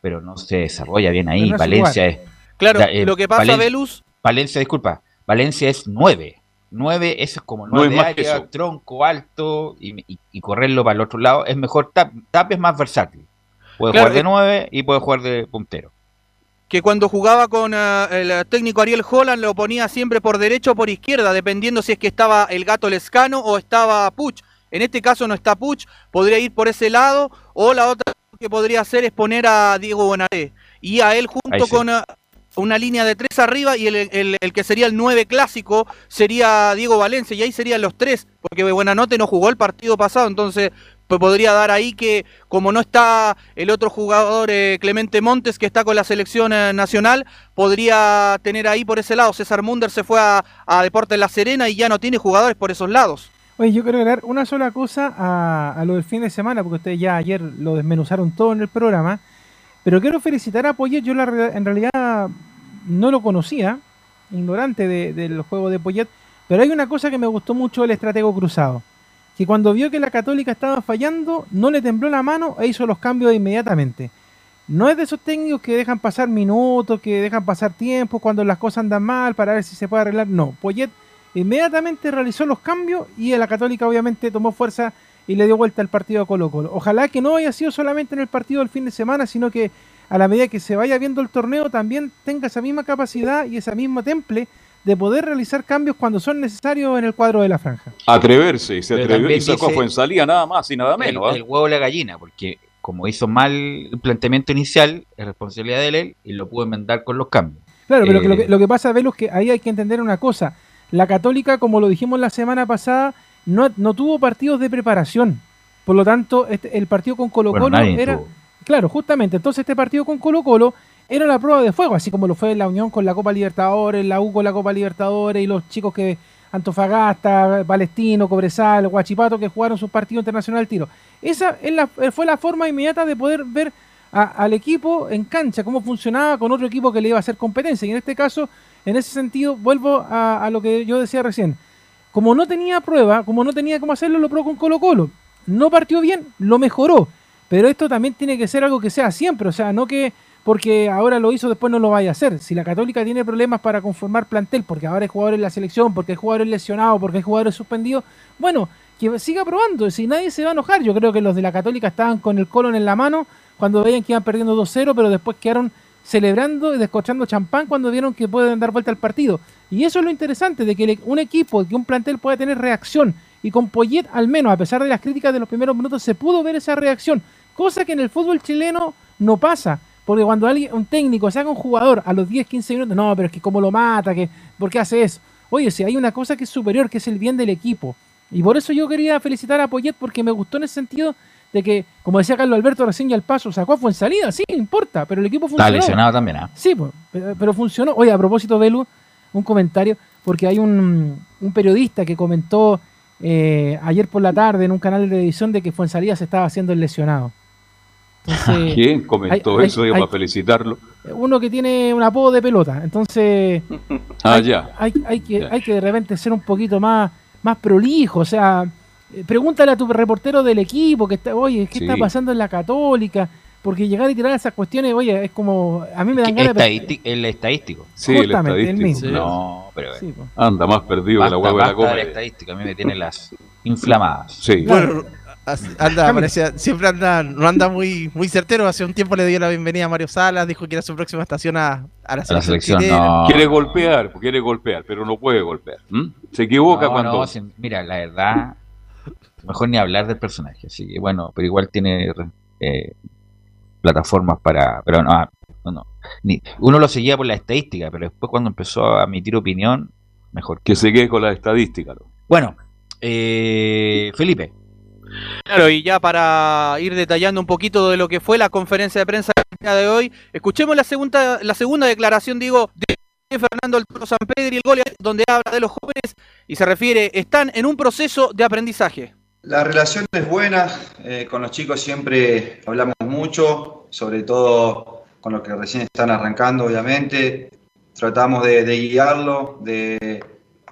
pero no se desarrolla bien ahí. No Valencia es. Claro, eh, lo que pasa, Valen- Velus, Valencia, disculpa, Valencia es 9. 9, eso es como No 9 es de más que área, tronco alto y, y- y correrlo para el otro lado. Es mejor, Tap, Tap es más versátil. Puede Claro, jugar de es- 9 y puede jugar de puntero. Que cuando jugaba con eh, el técnico Ariel Holland lo ponía siempre por derecho o por izquierda, dependiendo si es que estaba el gato Lescano o estaba Puch. En este caso no está Puch, podría ir por ese lado, o la otra que podría hacer es poner a Diego Bonaré. Y a él junto sí. con, eh, una línea de tres arriba y el, el- el que sería el 9 clásico sería Diego Valencia y ahí serían los tres, porque Buenanote no jugó el partido pasado, entonces podría dar ahí que como no está el otro jugador eh, Clemente Montes que está con la selección eh, nacional, podría tener ahí por ese lado. César Munder se fue a, Deportes La Serena y ya no tiene jugadores por esos lados. Oye, yo quiero agregar una sola cosa a, lo del fin de semana, porque ustedes ya ayer lo desmenuzaron todo en el programa. Pero quiero felicitar a Poyet. Yo la en realidad no lo conocía, ignorante de- del juego de Poyet. Pero hay una cosa que me gustó mucho del estratego cruzado. Que cuando vio que la católica estaba fallando, no le tembló la mano e hizo los cambios inmediatamente. No es de esos técnicos que dejan pasar minutos, que dejan pasar tiempo cuando las cosas andan mal para ver si se puede arreglar. No, Poyet inmediatamente realizó los cambios y la Católica obviamente tomó fuerza y le dio vuelta al partido a Colo Colo. Ojalá que no haya sido solamente en el partido del fin de semana, sino que a la medida que se vaya viendo el torneo también tenga esa misma capacidad y ese mismo temple de poder realizar cambios cuando son necesarios en el cuadro de la franja. Atreverse, y se atrevió y sacó a Fuensalía nada más y nada menos. el, ¿ah? el huevo la gallina, porque como hizo mal el planteamiento inicial, es responsabilidad de él y lo pudo enmendar con los cambios. Claro, pero que lo, Eh, que, lo que pasa, Velo, es que ahí hay que entender una cosa. La Católica, como lo dijimos la semana pasada, no, no tuvo partidos de preparación. Por lo tanto, este- el partido con Colo Bueno, Colo era... tuvo. Claro, justamente. Entonces este partido con Colo Colo era la prueba de fuego, así como lo fue la Unión con la Copa Libertadores, la U con la Copa Libertadores y los chicos que Antofagasta, Palestino, Cobresal, Guachipato que jugaron sus partidos internacional al tiro. Esa fue la forma inmediata de poder ver al equipo en cancha, cómo funcionaba con otro equipo que le iba a hacer competencia. Y en este caso, en ese sentido, vuelvo a, a lo que yo decía recién. Como no tenía prueba, como no tenía cómo hacerlo, lo probó con Colo Colo. No partió bien, lo mejoró. Pero esto también tiene que ser algo que sea siempre, o sea, no que porque ahora lo hizo, después no lo vaya a hacer. Si la Católica tiene problemas para conformar plantel, porque ahora hay jugadores en la selección, porque hay jugadores lesionados, porque hay jugadores suspendidos, bueno, que siga probando, si nadie se va a enojar. Yo creo que los de la Católica estaban con el colon en la mano cuando veían que iban perdiendo 2-0, pero después quedaron celebrando y descochando champán cuando vieron que pueden dar vuelta al partido. Y eso es lo interesante, de que un equipo, que un plantel pueda tener reacción. Y con Poyet, al menos, a pesar de las críticas de los primeros minutos, se pudo ver esa reacción. Cosa que en el fútbol chileno no pasa. Porque cuando alguien, un técnico saca un jugador a los 10, 15 minutos, no, pero es que cómo lo mata, que, ¿por qué hace eso? Oye, si hay una cosa que es superior, que es el bien del equipo. Y por eso yo quería felicitar a Poyet porque me gustó en el sentido de que, como decía Carlos Alberto recién y al paso, sacó a salida, sí, importa, pero el equipo Está funcionó. lesionado también, ¿ah? Sí, pero, pero funcionó. Oye, a propósito, Belu, un comentario, porque hay un, un periodista que comentó eh, ayer por la tarde en un canal de televisión de que Fuensalida se estaba haciendo el lesionado. Entonces, ¿Quién comentó hay- eso? hay- Digo, hay- para felicitarlo. uno que tiene un apodo de pelota. Entonces, Ah, hay, ya. hay, hay que, hay que de repente ser un poquito más, más prolijo. O sea, eh, pregúntale a tu reportero del equipo que está, oye, ¿qué Sí. está pasando en la Católica? Porque llegar y tirar esas cuestiones, oye, es como. A mí me dan ganas de. El estadístico. Sí, el Justamente, el estadístico. mismo. No, pero Sí, po. Anda más perdido que la basta, hueva de la basta de copa. la estadística. A mí me tiene las inflamadas. Sí. Bueno, anda, parecía- siempre anda, no anda muy, muy certero. Hace un tiempo le dio la bienvenida a Mario Salas, dijo que era su próxima estación a, a la selección, selección, chilena. no. Quiere golpear, quiere golpear, pero no puede golpear. Se equivoca No, cuando. no, si- mira, la verdad, mejor ni hablar del personaje. Así que bueno, pero igual tiene eh, plataformas para. Pero no, ah, no, no. Ni, uno lo seguía por la estadística, pero después cuando empezó a emitir opinión, mejor. Que se quede con la estadística. ¿no? Bueno, eh, Felipe. Claro, y ya para ir detallando un poquito de lo que fue la conferencia de prensa de hoy, escuchemos la segunda, la segunda declaración, digo, de Fernando El Toro San Pedro y el gol donde habla de los jóvenes y se refiere, están en un proceso de aprendizaje. La relación es buena, eh, con los chicos siempre hablamos mucho, sobre todo con los que recién están arrancando, obviamente. Tratamos de, de guiarlo, de,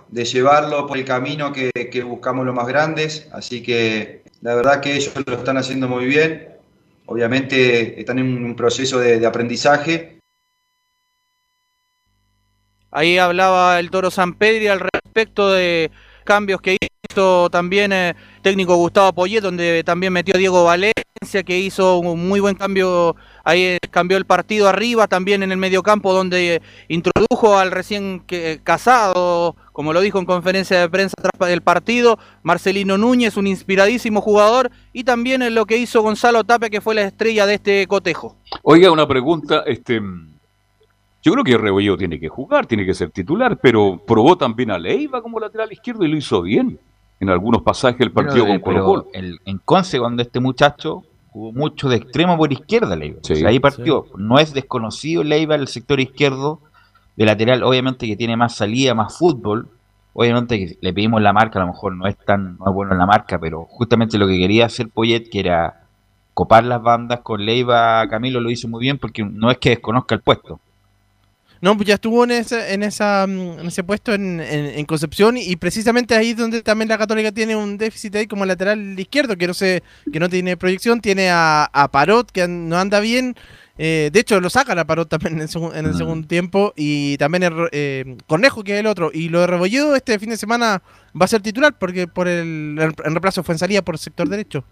de llevarlo por el camino que, que buscamos los más grandes, así que la verdad que ellos lo están haciendo muy bien. Obviamente están en un proceso de, aprendizaje, Ahí hablaba el Toro San Pedro al respecto de cambios que hizo también eh, técnico Gustavo Poyet, donde también metió a Diego Valencia, que hizo un muy buen cambio, ahí eh, cambió el partido arriba, también en el mediocampo, donde introdujo al recién que- casado, como lo dijo en conferencia de prensa tras del partido, Marcelino Núñez, un inspiradísimo jugador, y también en lo que hizo Gonzalo Tapia, que fue la estrella de este cotejo. Oiga, una pregunta. Este, Yo creo que Rebolledo tiene que jugar, tiene que ser titular, pero probó también a Leiva como lateral izquierdo y lo hizo bien en algunos pasajes del partido Pero, con eh, Colo el- en Conce, cuando este muchacho jugó mucho de extremo por izquierda, Leiva. Sí. O sea, ahí partió. No es desconocido Leiva el sector izquierdo, de lateral, obviamente que tiene más salida, más fútbol. Obviamente que le pedimos la marca, a lo mejor no es tan no es bueno en la marca, pero justamente lo que quería hacer Poyet, que era copar las bandas con Leiva, Camilo lo hizo muy bien porque no es que desconozca el puesto. No, pues ya estuvo en ese, en esa, mm, en ese puesto en, en- en Concepción y precisamente ahí es donde también la Católica tiene un déficit ahí como lateral izquierdo, que no sé, que no tiene proyección, tiene a, a Parot que no anda bien, eh, de hecho lo sacan a Parot también en el, en el segundo tiempo y también el, eh, Cornejo que es el otro. Y lo de Rebolledo este fin de semana va a ser titular porque por el, el, el reemplazo fue en salida por sector derecho.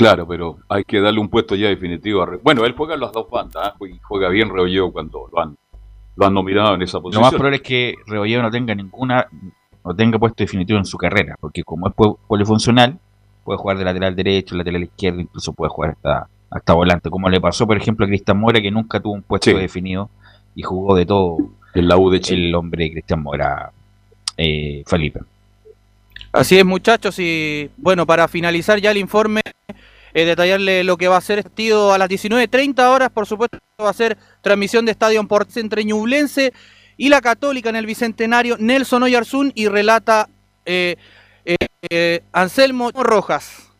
Claro, pero hay que darle un puesto ya definitivo. a Re- Bueno, él juega en las dos bandas, y juega bien Rebolledo cuando lo han, lo han nominado en esa Lo posición. más probable es que Rebolledo no tenga ninguna, no tenga puesto definitivo en su carrera, porque como es pol- polifuncional, puede jugar de lateral derecho, lateral izquierdo, incluso puede jugar hasta, hasta volante, como le pasó, por ejemplo, a Cristian Mora, que nunca tuvo un puesto Sí. definido y jugó de todo en la U de Chile. el hombre de Cristian Mora, eh, Felipe. Así es, muchachos, y bueno, para finalizar ya el informe, eh, detallarle lo que va a ser este partido a las 19.30 horas, por supuesto, va a ser transmisión de Estadio Ports entre Ñublense y la Católica en el Bicentenario, Nelson Oyarzún y relata eh, eh, eh, Anselmo Rojas.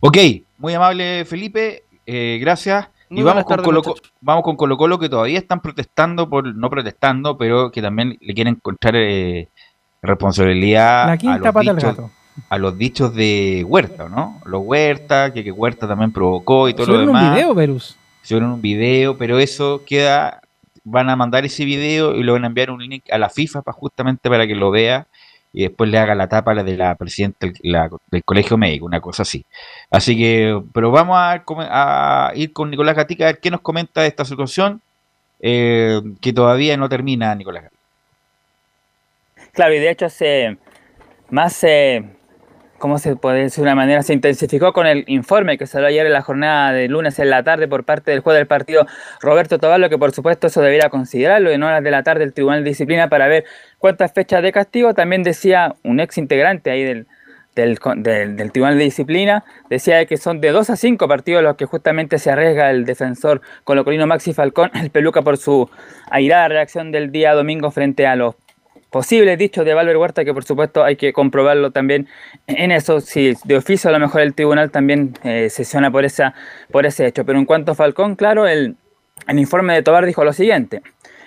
Ok, muy amable Felipe, eh, gracias. Muy y vamos con, Colo, muchachos. vamos con Colo Colo que todavía están protestando, por no protestando, pero que también le quieren encontrar eh, responsabilidad La a quinta los, pata del dichos, gato. A los dichos de Huerta, ¿no? Los Huerta, que, que Huerta también provocó y todo lo Subieron un demás. video, Verus. Hicieron un video, pero eso queda, van a mandar ese video y lo van a enviar un link a la FIFA para justamente para que lo vea y después le haga la tapa a la de la presidenta del, la- del colegio médico, una cosa así. Así que, pero vamos a, ir con Nicolás Gatica a ver qué nos comenta de esta situación eh, que todavía no termina, Nicolás Gatica. Claro, y de hecho se más eh, ¿cómo se puede decir de una manera? Se intensificó con el informe que salió ayer en la jornada de lunes en la tarde por parte del juez del partido Roberto Toballo, que por supuesto eso debería considerarlo en horas de la tarde el Tribunal de Disciplina para ver cuántas fechas de castigo. También decía un ex integrante ahí del, del, del- Tribunal de Disciplina, decía que son de 2 a 5 partidos los que justamente se arriesga el defensor colocolino Maxi Falcón, el peluca por su airada reacción del día domingo frente a los posibles dichos de Valver Huerta, que por supuesto hay que comprobarlo también en eso, si de oficio a lo mejor el tribunal también eh, sesiona por, esa, por ese hecho. Pero en cuanto a Falcón, claro, el, el informe de Tobar dijo lo siguiente.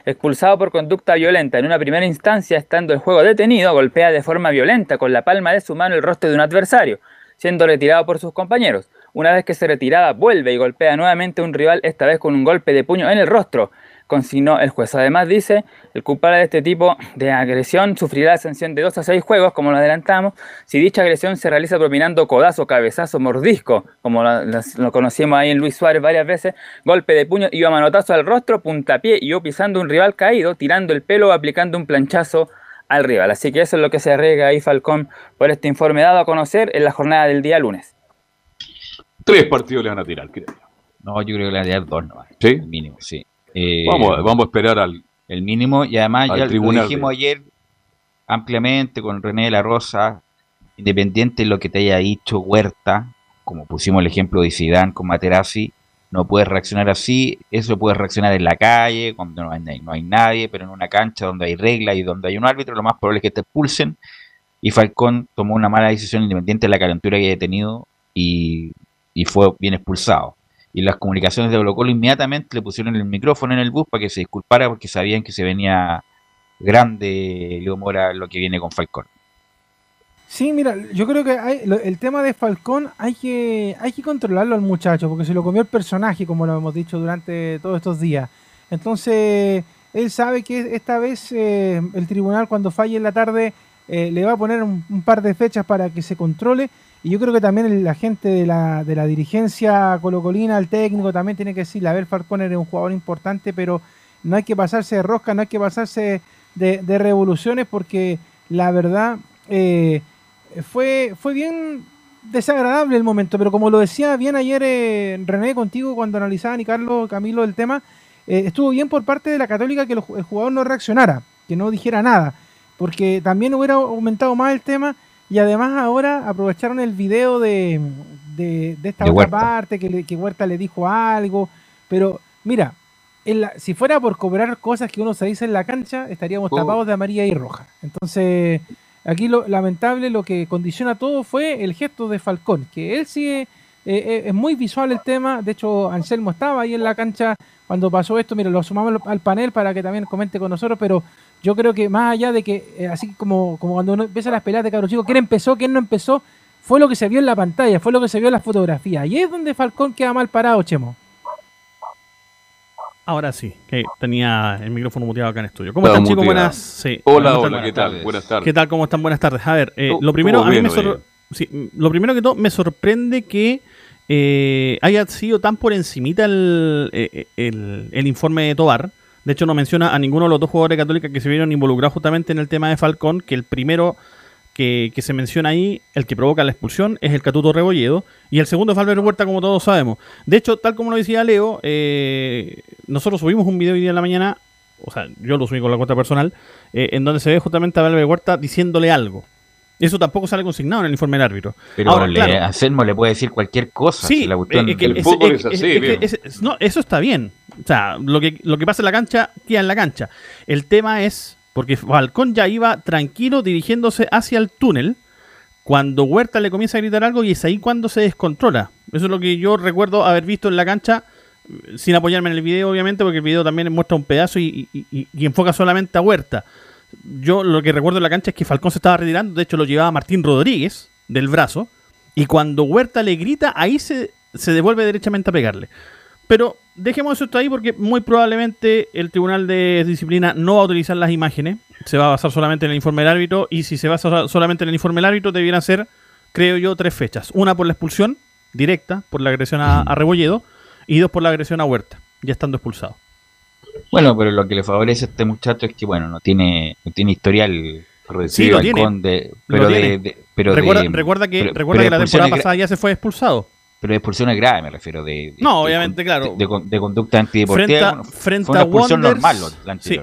Expulsado por conducta violenta en una primera instancia, estando el juego detenido, golpea de forma violenta con la palma de su mano el rostro de un adversario, siendo retirado por sus compañeros. Una vez que se retiraba, vuelve y golpea nuevamente a un rival, esta vez con un golpe de puño en el rostro, consignó el juez. Además dice, el culpable de este tipo de agresión sufrirá la sanción de 2 a 6 juegos, como lo adelantamos, si dicha agresión se realiza propinando codazo, cabezazo, mordisco, como lo, lo- lo conocimos ahí en Luis Suárez varias veces, golpe de puño y a manotazo al rostro, puntapié y o pisando un rival caído, tirando el pelo o aplicando un planchazo al rival. Así que eso es lo que se arriesga ahí Falcón por este informe dado a conocer en la jornada del día lunes. Tres partidos le van a tirar, creo. No, yo creo que le van a tirar dos, no. ¿Sí? Mínimo, sí. Eh, Vamos, a- vamos a esperar al, el mínimo y además ya lo dijimos de- ayer ampliamente con René de la Rosa, independiente de lo que te haya dicho Huerta, como pusimos el ejemplo de Zidane con Materazzi, no puedes reaccionar así, eso puedes reaccionar en la calle, cuando no hay, no hay nadie, pero en una cancha donde hay reglas y donde hay un árbitro, lo más probable es que te expulsen. Y Falcón tomó una mala decisión independiente de la calentura que haya tenido y, y fue bien expulsado. Y las comunicaciones de Colo inmediatamente le pusieron el micrófono en el bus para que se disculpara porque sabían que se venía grande Leo Mora lo que viene con Falcón. Sí, mira, yo creo que hay- lo- el tema de Falcón hay que, hay que controlarlo al muchacho, porque se lo comió el personaje, como lo hemos dicho durante todos estos días. Entonces, él sabe que esta vez eh, el tribunal, cuando falle en la tarde, eh, le va a poner un par de fechas para que se controle. Y yo creo que también la gente de la, de la dirigencia colocolina, el técnico, también tiene que decirle, a ver, Falcón eres un jugador importante, pero no hay que pasarse de rosca, no hay que pasarse de, de revoluciones, porque la verdad... eh, fue, fue bien desagradable el momento, pero como lo decía bien ayer eh, René contigo cuando analizaban y Carlos Camilo el tema, eh, estuvo bien por parte de la Católica que el jugador no reaccionara, que no dijera nada, porque también hubiera aumentado más el tema y además ahora aprovecharon el video de, de, esta otra parte, que, que Huerta le dijo algo, pero mira, si fuera por cobrar cosas que uno se dice en la cancha, estaríamos oh. tapados de amarilla y roja. Entonces, aquí lo lamentable, lo que condiciona todo fue el gesto de Falcón, que él sigue, eh, eh, es muy visual el tema, de hecho Anselmo estaba ahí en la cancha cuando pasó esto, mira, lo sumamos al panel para que también comente con nosotros, pero yo creo que más allá de que, eh, así como, como cuando uno empieza las peleas de cabros chicos, quién empezó, quién no empezó, fue lo que se vio en la pantalla, fue lo que se vio en la fotografía. Y es donde Falcón queda mal parado, Chemo. Ahora sí, que tenía el micrófono muteado acá en estudio. ¿Cómo están, chicos? Buenas. Sí. Hola, hola, ¿qué tal? Buenas tardes. ¿Qué tal? ¿Cómo están? Buenas tardes. A ver, eh, lo primero, a mí me sí, lo primero que todo, me sorprende que eh, haya sido tan por encimita el, eh, el, el, informe de Tobar. De hecho, no menciona a ninguno de los dos jugadores católicos que se vieron involucrados justamente en el tema de Falcón, que el primero que, se menciona ahí, el que provoca la expulsión, es el Catuto Rebolledo. Y el segundo es Álvaro Huerta, como todos sabemos. De hecho, tal como lo decía Leo, eh, nosotros subimos un video hoy día en la mañana, o sea, yo lo subí con la cuenta personal, eh, en donde se ve justamente a Álvaro Huerta diciéndole algo. Eso tampoco sale consignado en el informe del árbitro. Pero Ahora, le, a Selmo le puede decir cualquier cosa. Sí, la el fútbol es, así. no, eso está bien. O sea, lo que, lo que pasa en la cancha, queda en la cancha. El tema es porque Falcón ya iba tranquilo dirigiéndose hacia el túnel cuando Huerta le comienza a gritar algo y es ahí cuando se descontrola. Eso es lo que yo recuerdo haber visto en la cancha, sin apoyarme en el video obviamente, porque el video también muestra un pedazo y, enfoca solamente a Huerta. Yo lo que recuerdo en la cancha es que Falcón se estaba retirando, de hecho lo llevaba Martín Rodríguez del brazo, y cuando Huerta le grita, ahí se, se devuelve derechamente a pegarle. Pero dejemos eso ahí porque muy probablemente el Tribunal de Disciplina no va a utilizar las imágenes, se va a basar solamente en el informe del árbitro y si se basa solamente en el informe del árbitro debieran ser, creo yo, tres fechas. Una por la expulsión directa, por la agresión a, Rebolledo y dos por la agresión a Huerta, ya estando expulsado. Bueno, pero lo que le favorece a este muchacho es que, bueno, no tiene, no tiene historial sí, lo tiene. pero, pero recuerda, que, recuerda que la temporada pasada ya se fue expulsado. pero de expulsiones graves me refiero de, no obviamente claro. de, conducta antideportiva frente, a expulsión normal la Sí,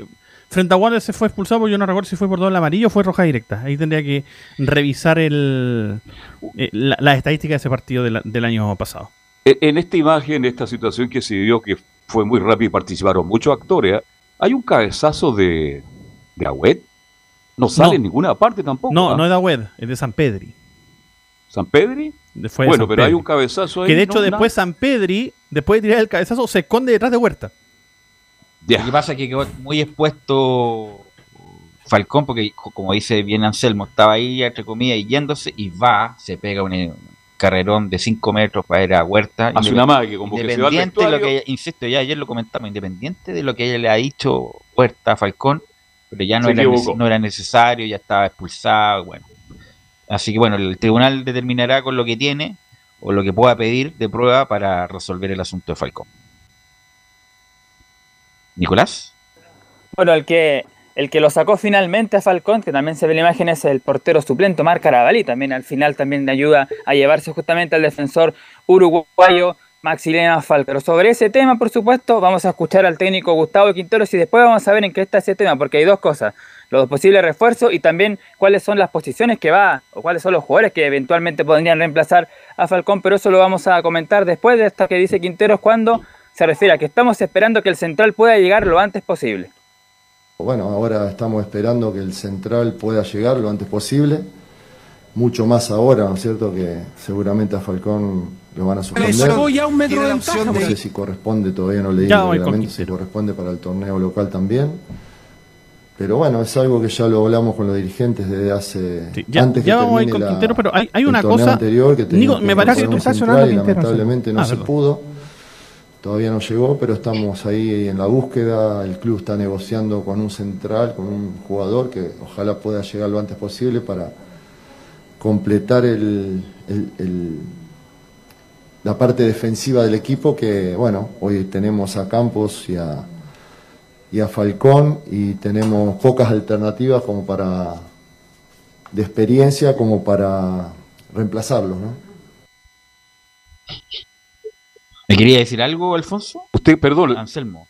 frente a Wanderers se fue expulsado porque yo no recuerdo si fue por el amarillo o fue roja directa. Ahí tendría que revisar el eh, la, estadística de ese partido del año pasado. E, en esta imagen en esta situación que se dio que fue muy rápido y participaron muchos actores hay un cabezazo de de Agüed no sale en ninguna parte tampoco no ¿ah? no es de Agüed es de San Pedri ¿San Pedri? bueno, pero hay un cabezazo ahí. Que de hecho después San Pedri, después de tirar el cabezazo, se esconde detrás de Huerta. Lo que pasa es que quedó muy expuesto Falcón, porque como dice bien Anselmo, estaba ahí, entre comillas, y yéndose, y va, se pega un carrerón de 5 metros para ir a Huerta. Hace una magia, como independiente que de lo que, insisto, ya ayer lo comentamos, independiente de lo que ella le ha dicho Huerta a Falcón, pero ya no, era, no era necesario, ya estaba expulsado, bueno. Así que bueno, el tribunal determinará con lo que tiene o lo que pueda pedir de prueba para resolver el asunto de Falcón. Nicolás. Bueno, el que el que lo sacó finalmente a Falcón, que también se ve en la imagen, es el portero suplente Omar Carabalí. También al final también le ayuda a llevarse justamente al defensor uruguayo Maximiliano Falcón. Pero sobre ese tema, por supuesto, vamos a escuchar al técnico Gustavo Quinteros y después vamos a ver en qué está ese tema, porque hay dos cosas los posibles refuerzos y también cuáles son las posiciones que va o cuáles son los jugadores que eventualmente podrían reemplazar a Falcón, pero eso lo vamos a comentar después de esto que dice Quinteros cuando se refiere a que estamos esperando que el central pueda llegar lo antes posible. Bueno, ahora estamos esperando que el central pueda llegar lo antes posible, mucho más ahora, ¿no es cierto? Que seguramente a Falcón lo van a suspender. No sé si corresponde, todavía no leí realmente si corresponde para el torneo local también. Pero bueno, es algo que ya lo hablamos con los dirigentes desde hace. ya, antes ya vamos a ir con Quintero, pero hay, hay una cosa. anterior que me parece que tú estás sonando Lamentablemente no ah, se pudo. Todavía no llegó, pero estamos ahí en la búsqueda. El club está negociando con un central, con un jugador que ojalá pueda llegar lo antes posible para completar la parte defensiva del equipo. Que bueno, hoy tenemos a Campos y a y a Falcón y tenemos pocas alternativas como para de experiencia como para reemplazarlos, ¿no? ¿Me quería decir algo, Alfonso? Usted, perdón. Anselmo.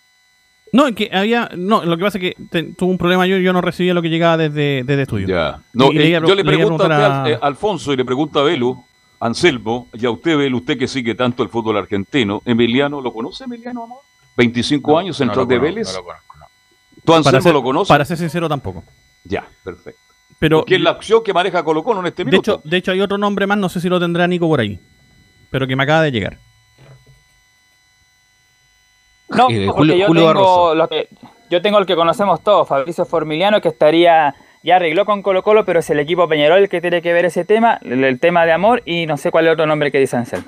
No, es que había. No, lo que pasa es que tuvo un problema yo, yo no recibía lo que llegaba desde, desde estudio. Ya. No, eh, yo le pregunto a, eh, Alfonso y le pregunto a Velu, Anselmo, y a usted, Velu, usted que sigue tanto el fútbol argentino, Emiliano, ¿lo conoce Emiliano Amor? 25 años, central de Vélez. No lo conozco, no. ¿Tú Anselmo lo conoces? Para ser sincero, tampoco. Ya, perfecto. Pero, ¿Qué es la opción que maneja Colo Colo en este de Hecho, de hecho, hay otro nombre más, no sé si lo tendrá Nico por ahí, pero que me acaba de llegar. No, porque yo, tengo lo que, yo tengo el que conocemos todos, Fabricio Formiliano, que estaría, ya arregló con Colo Colo, pero es el equipo Peñarol el que tiene que ver ese tema, el, tema de amor, y no sé cuál es otro nombre que dice Ansel.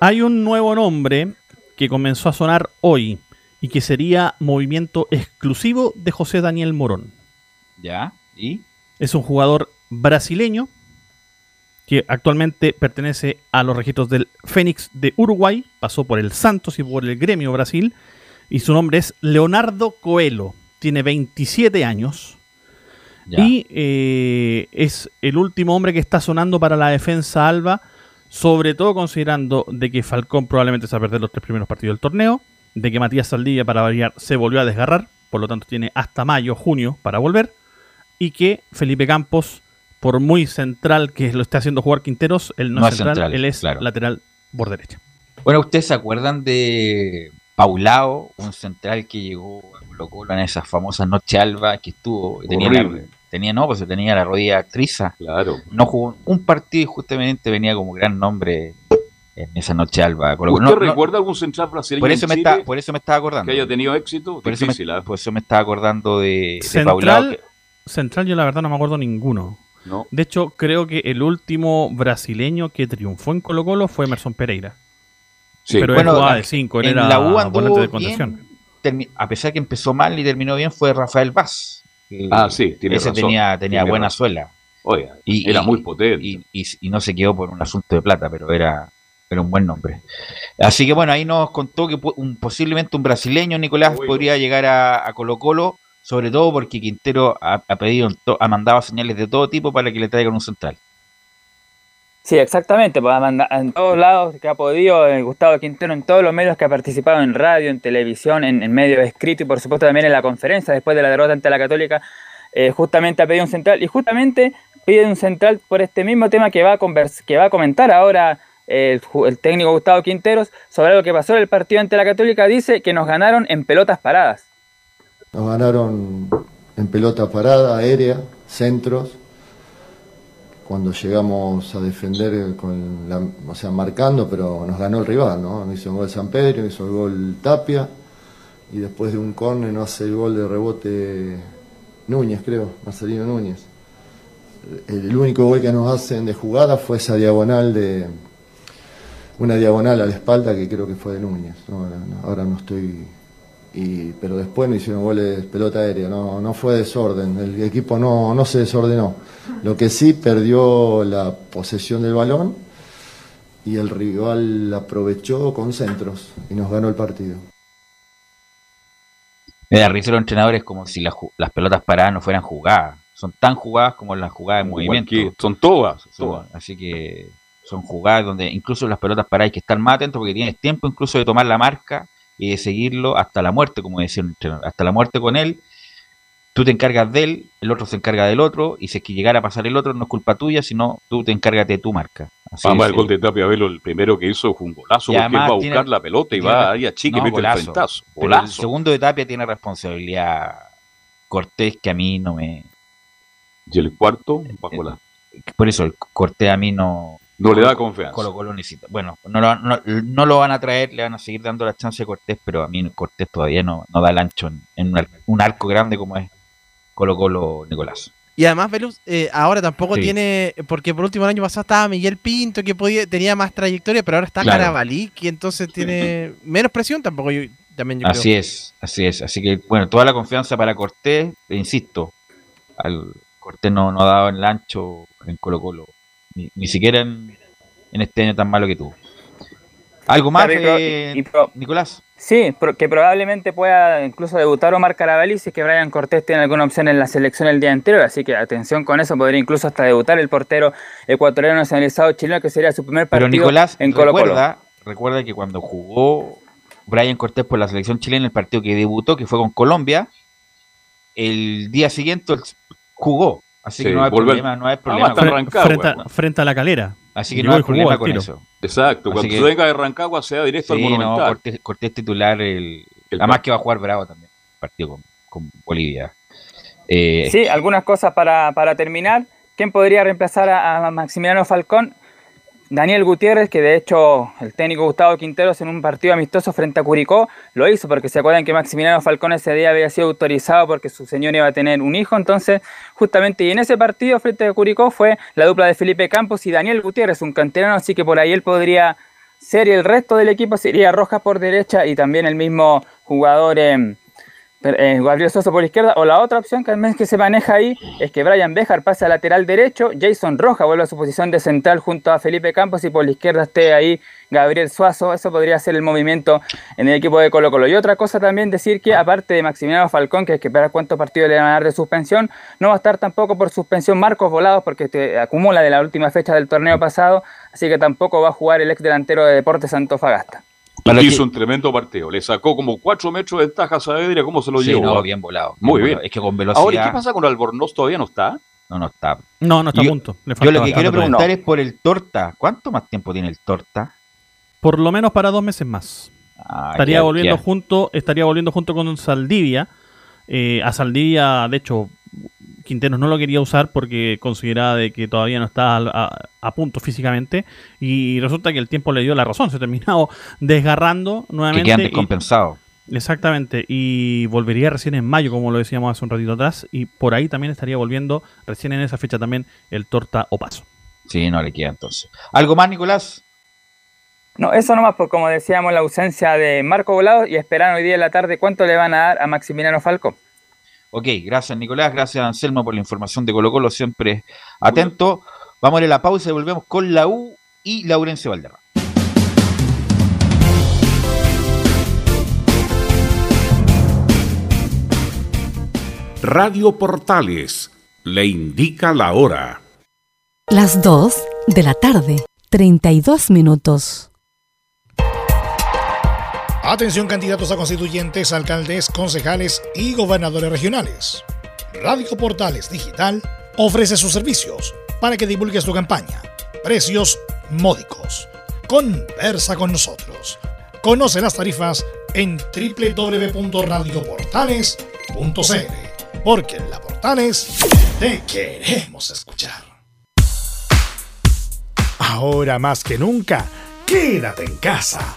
Hay un nuevo nombre que comenzó a sonar hoy y que sería movimiento exclusivo de José Daniel Morón. ¿Ya? ¿Y? Es un jugador brasileño que actualmente pertenece a los registros del Fénix de Uruguay, pasó por el Santos y por el Gremio Brasil, y su nombre es Leonardo Coelho. Tiene 27 años. Y eh, es el último hombre que está sonando para la defensa alba, sobre todo considerando de que Falcón probablemente se va a perder los tres primeros partidos del torneo, de que Matías Saldivia para variar se volvió a desgarrar, por lo tanto tiene hasta mayo, junio para volver, y que Felipe Campos, por muy central que lo esté haciendo jugar Quinteros, él no, es central, él es lateral por derecha. Bueno, ¿ustedes se acuerdan de Paulao, un central que llegó a Colo en esas famosas noche alba que estuvo, tenía, tenía no, pues tenía la rodilla actriza. Claro. No jugó un partido y justamente venía como gran nombre en esa noche alba. ¿Usted recuerda algún central brasileño por eso, me está, por eso me estaba acordando. Que haya tenido éxito. Por, eso me, ¿ah? por eso me estaba acordando de, central, Central yo la verdad no me acuerdo ninguno. No. De hecho, creo que el último brasileño que triunfó en Colo Colo fue Emerson Pereira. Pero bueno, él jugaba de 5, él era la U de contención. a pesar que empezó mal y terminó bien, fue Rafael Vaz. Ah, sí, tiene Ese tenía, tenía buena suela. Oiga, y, era muy potente. Y, no se quedó por un asunto de plata, pero era, era un buen nombre. Así que bueno, ahí nos contó que un, posiblemente un brasileño, Nicolás, podría llegar a, Colo Colo, sobre todo porque Quintero ha, pedido, ha mandado señales de todo tipo para que le traigan un central. Sí, exactamente, pues en todos lados que ha podido, Gustavo Quintero en todos los medios que ha participado en radio, en televisión, en, medios escritos y por supuesto también en la conferencia después de la derrota ante la Católica, eh, justamente ha pedido un central y justamente pide un central por este mismo tema que va a, que va a comentar ahora el, el, técnico Gustavo Quinteros sobre lo que pasó en el partido ante la Católica, dice que nos ganaron en pelotas paradas. Nos ganaron en pelota parada, aérea, centros cuando llegamos a defender con la, o sea, marcando, pero nos ganó el rival, ¿no? Nos hizo un gol San Pedro, hizo el gol Tapia, y después de un córner no hace el gol de rebote Núñez, creo, Marcelino Núñez. El único gol que nos hacen de jugada fue esa diagonal de una diagonal a la espalda que creo que fue de Núñez. ahora no estoy pero después no hicieron goles pelota aérea, no, no fue desorden, el equipo no, no se desordenó. Lo que sí perdió la posesión del balón y el rival aprovechó con centros y nos ganó el partido. Me da risa los entrenadores como si las, pelotas paradas no fueran jugadas. Son tan jugadas como las jugadas de movimiento. son todas, todas. Así que son jugadas donde incluso las pelotas paradas hay que estar más atentos porque tienes tiempo incluso de tomar la marca y de seguirlo hasta la muerte, como decía un entrenador, hasta la muerte con él. Tú te encargas de él, el otro se encarga del otro, y si es que llegara a pasar el otro, no es culpa tuya, sino tú te encargas de tu marca. Así Vamos, el gol de Tapia Velo, el primero que hizo fue un golazo, porque va a buscar la pelota y va ahí a Chique y mete el frentazo. el segundo de Tapia tiene responsabilidad Cortés, que a mí no me. ¿Y el cuarto? Bajo la... Por eso, el Cortés a mí no, no le da confianza. Colo Colo necesita. Bueno, no lo, no, lo, van a traer, le van a seguir dando la chance a Cortés, pero a mí Cortés todavía no, no da el ancho en, un, arco grande como es Colo Colo Nicolás. Y además, Velus, eh, ahora tampoco tiene, porque por último el año pasado estaba Miguel Pinto, que podía, tenía más trayectoria, pero ahora está Carabalí, que entonces tiene menos presión tampoco. Yo, también yo así es, así es. Así que, bueno, toda la confianza para Cortés, insisto, al Cortés no, no ha dado el ancho en Colo Colo ni, siquiera en, este año tan malo que tuvo. ¿Algo más, eh, Nicolás? Sí, que probablemente pueda incluso debutar Omar Carabalí si es que Brian Cortés tiene alguna opción en la selección el día anterior, así que atención con eso, podría incluso hasta debutar el portero ecuatoriano nacionalizado chileno, que sería su primer partido Pero Nicolás, en Colo recuerda, recuerda que cuando jugó Brian Cortés por la selección chilena, el partido que debutó, que fue con Colombia. El día siguiente jugó, así que no hay problema, no hay problema. frente, a, la calera. Así que no hay problema con eso. Exacto, cuando que, venga de Rancagua sea directo al Monumental. Cortés, titular, el, además que va a jugar Bravo también, partido con, Bolivia. Eh, sí, algunas cosas para, para terminar. ¿Quién podría reemplazar a, Maximiliano Falcón? Daniel Gutiérrez, que de hecho el técnico Gustavo Quinteros en un partido amistoso frente a Curicó lo hizo, porque se acuerdan que Maximiliano Falcón ese día había sido autorizado porque su señor iba a tener un hijo, entonces justamente y en ese partido frente a Curicó fue la dupla de Felipe Campos y Daniel Gutiérrez, un canterano, así que por ahí él podría ser y el resto del equipo sería Rojas por derecha y también el mismo jugador... en eh, Gabriel Sosa por izquierda, o la otra opción que, se maneja ahí es que Brian Bejar pase a lateral derecho, Jason Roja vuelve a su posición de central junto a Felipe Campos y por la izquierda esté ahí Gabriel Suazo, eso podría ser el movimiento en el equipo de Colo Colo. Y otra cosa también decir que aparte de Maximiliano Falcón, que es que para cuántos partidos le van a dar de suspensión, no va a estar tampoco por suspensión Marcos Volados porque te acumula de la última fecha del torneo pasado, así que tampoco va a jugar el ex delantero de Deportes Fagasta hizo un tremendo partido. Le sacó como cuatro metros de ventaja a Saavedra. ¿Cómo se lo sí, llevó? bien volado. Muy bien. Es que con velocidad. Ahora, ¿qué pasa con Albornoz? ¿Todavía no está? No, no está. No, no está a punto. yo lo que quiero preguntar es por el Torta. ¿Cuánto más tiempo tiene el Torta? Por lo menos para dos meses más. Ah, estaría volviendo junto, estaría volviendo junto con Saldivia. Eh, a Saldivia, de hecho, Quinteros no lo quería usar porque consideraba de que todavía no estaba a, punto físicamente y resulta que el tiempo le dio la razón, se terminó desgarrando nuevamente. Que quedan descompensados. Exactamente, y volvería recién en mayo, como lo decíamos hace un ratito atrás, y por ahí también estaría volviendo recién en esa fecha también el Torta o Paso. Sí, no le queda entonces. ¿Algo más, Nicolás? No, eso nomás, pues como decíamos, la ausencia de Marco Volado y esperan hoy día en la tarde cuánto le van a dar a Maximiliano Falco. Ok, gracias Nicolás, gracias Anselmo por la información de Colo Colo, siempre atento. Vamos a ir a la pausa y volvemos con la U y Laurencio Valderrama. Radio Portales le indica la hora. Las 2 de la tarde, 32 minutos. Atención candidatos a constituyentes, alcaldes, concejales y gobernadores regionales. Radio Portales Digital ofrece sus servicios para que divulgues tu campaña. Precios módicos. Conversa con nosotros. Conoce las tarifas en www.radioportales.cl porque en la Portales te queremos escuchar. Ahora más que nunca, quédate en casa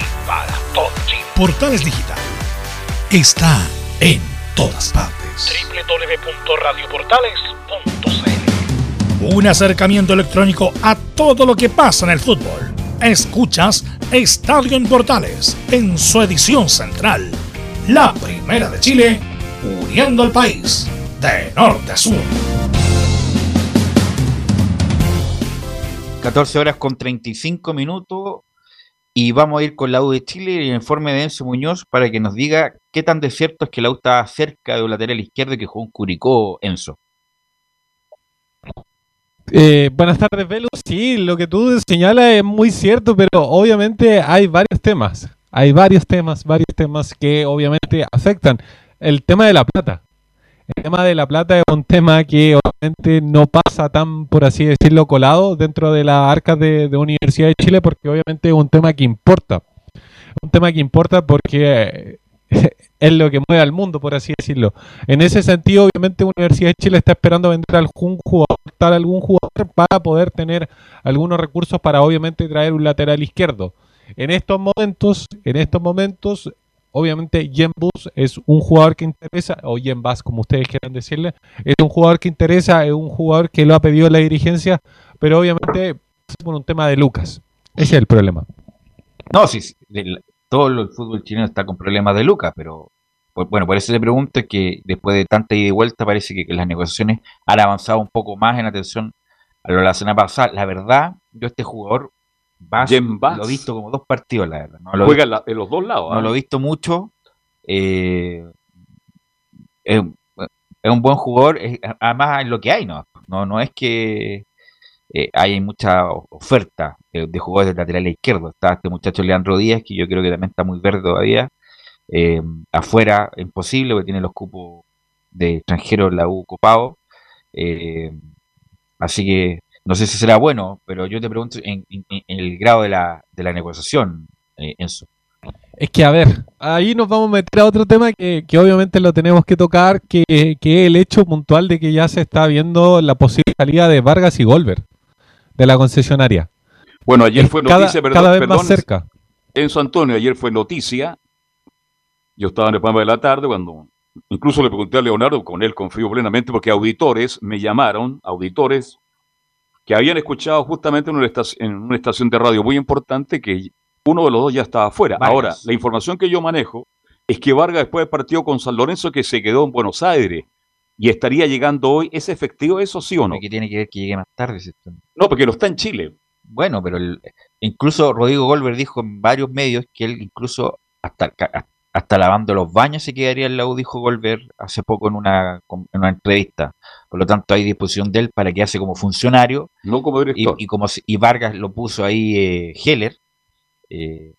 Portales Digital está en todas partes. www.radioportales.cl Un acercamiento electrónico a todo lo que pasa en el fútbol. Escuchas Estadio en Portales en su edición central. La primera de Chile, uniendo al país de norte a sur. 14 horas con 35 minutos y vamos a ir con la U de Chile y el informe de Enzo Muñoz para que nos diga qué tan desierto es que la U está cerca de un lateral izquierdo que jugó un Curicó, Enzo. Eh, buenas tardes, Velo. Sí, lo que tú señalas es muy cierto, pero obviamente hay varios temas. Hay varios temas, varios temas que obviamente afectan. El tema de la plata. El tema de la plata es un tema que obviamente no pasa tan, por así decirlo, colado dentro de las arcas de, de Universidad de Chile, porque obviamente es un tema que importa. Un tema que importa porque es lo que mueve al mundo, por así decirlo. En ese sentido, obviamente, Universidad de Chile está esperando vender algún jugador, tal algún jugador para poder tener algunos recursos para, obviamente, traer un lateral izquierdo. En estos momentos, en estos momentos, obviamente, Jen Bus es un jugador que interesa, o Jen Bass, como ustedes quieran decirle, es un jugador que interesa, es un jugador que lo ha pedido la dirigencia, pero obviamente por un tema de Lucas. Ese es el problema. No, sí, sí, todo el fútbol chileno está con problemas de Lucas, pero bueno, por eso le pregunto que después de tanta ida y vuelta parece que, que las negociaciones han avanzado un poco más en atención a lo de la semana pasada. La verdad, yo este jugador Bass, Jen Bass. lo he visto como dos partidos, la verdad. No lo Juega visto- en, en los dos lados. no ¿ah? lo he visto mucho. eh, es, es un buen jugador, es- además es lo que hay, ¿no? No, no es que eh, hay mucha oferta de, de jugadores de lateral izquierdo. Está este muchacho Leandro Díaz, que yo creo que también está muy verde todavía. Eh, afuera, imposible, porque tiene los cupos de extranjeros en la U copado. Eh, así que no sé si será bueno, pero yo te pregunto en, en- en el grado de la, de la negociación, eh, Enzo. Es que, a ver, ahí nos vamos a meter a otro tema que, que obviamente lo tenemos que tocar, que, que es el hecho puntual de que ya se está viendo la posible salida de Vargas y Golver de la concesionaria. Bueno, ayer fue cada- noticia, perdón, cada vez más perdón, cerca. Enzo Antonio, ayer fue noticia. Yo estaba en el programa de la tarde cuando incluso le pregunté a Leonardo, con él confío plenamente, porque auditores me llamaron, auditores que habían escuchado justamente en una, estac- en una estación de radio muy importante que uno de los dos ya estaba afuera. Vargas. Ahora, la información que yo manejo es que Vargas después del partido con San Lorenzo que se quedó en Buenos Aires y estaría llegando hoy, ¿es efectivo eso sí o no? ¿Qué tiene que ver que llegue más tarde? No, porque no está en Chile. Bueno, pero el- incluso Rodrigo Golver dijo en varios medios que él incluso hasta, hasta lavando los baños se quedaría en la U, dijo Golver hace poco en una, en una entrevista. Por lo tanto, hay disposición de él para quedarse como funcionario. No como Y, director. y como si- y Vargas lo puso ahí eh, Heller. eh,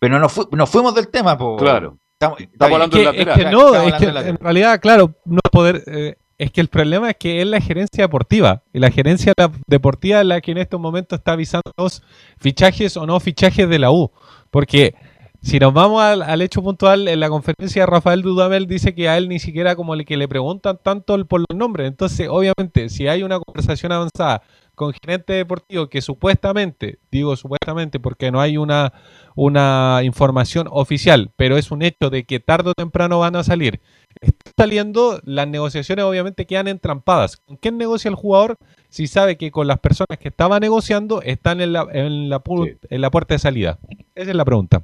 pero no, fu- nos fuimos del tema, po. Claro. Estamos, Estamos hablando que, del es que no, es que en realidad, claro, no poder. eh, es que el problema es que es la gerencia deportiva. Y la gerencia la- deportiva es la que en estos momentos está avisando los fichajes o no fichajes de la U. Porque si nos vamos al, al hecho puntual, en la conferencia Rafael Dudamel dice que a él ni siquiera como le, que le preguntan tanto el- por los nombres. Entonces, obviamente, si hay una conversación avanzada con gerente deportivo que supuestamente, digo supuestamente porque no hay una, una información oficial, pero es un hecho de que tarde o temprano van a salir. Está saliendo, las negociaciones obviamente quedan entrampadas. ¿Con quién negocia el jugador si sabe que con las personas que estaba negociando están en la, en la, pu- en la puerta de salida? Esa es la pregunta.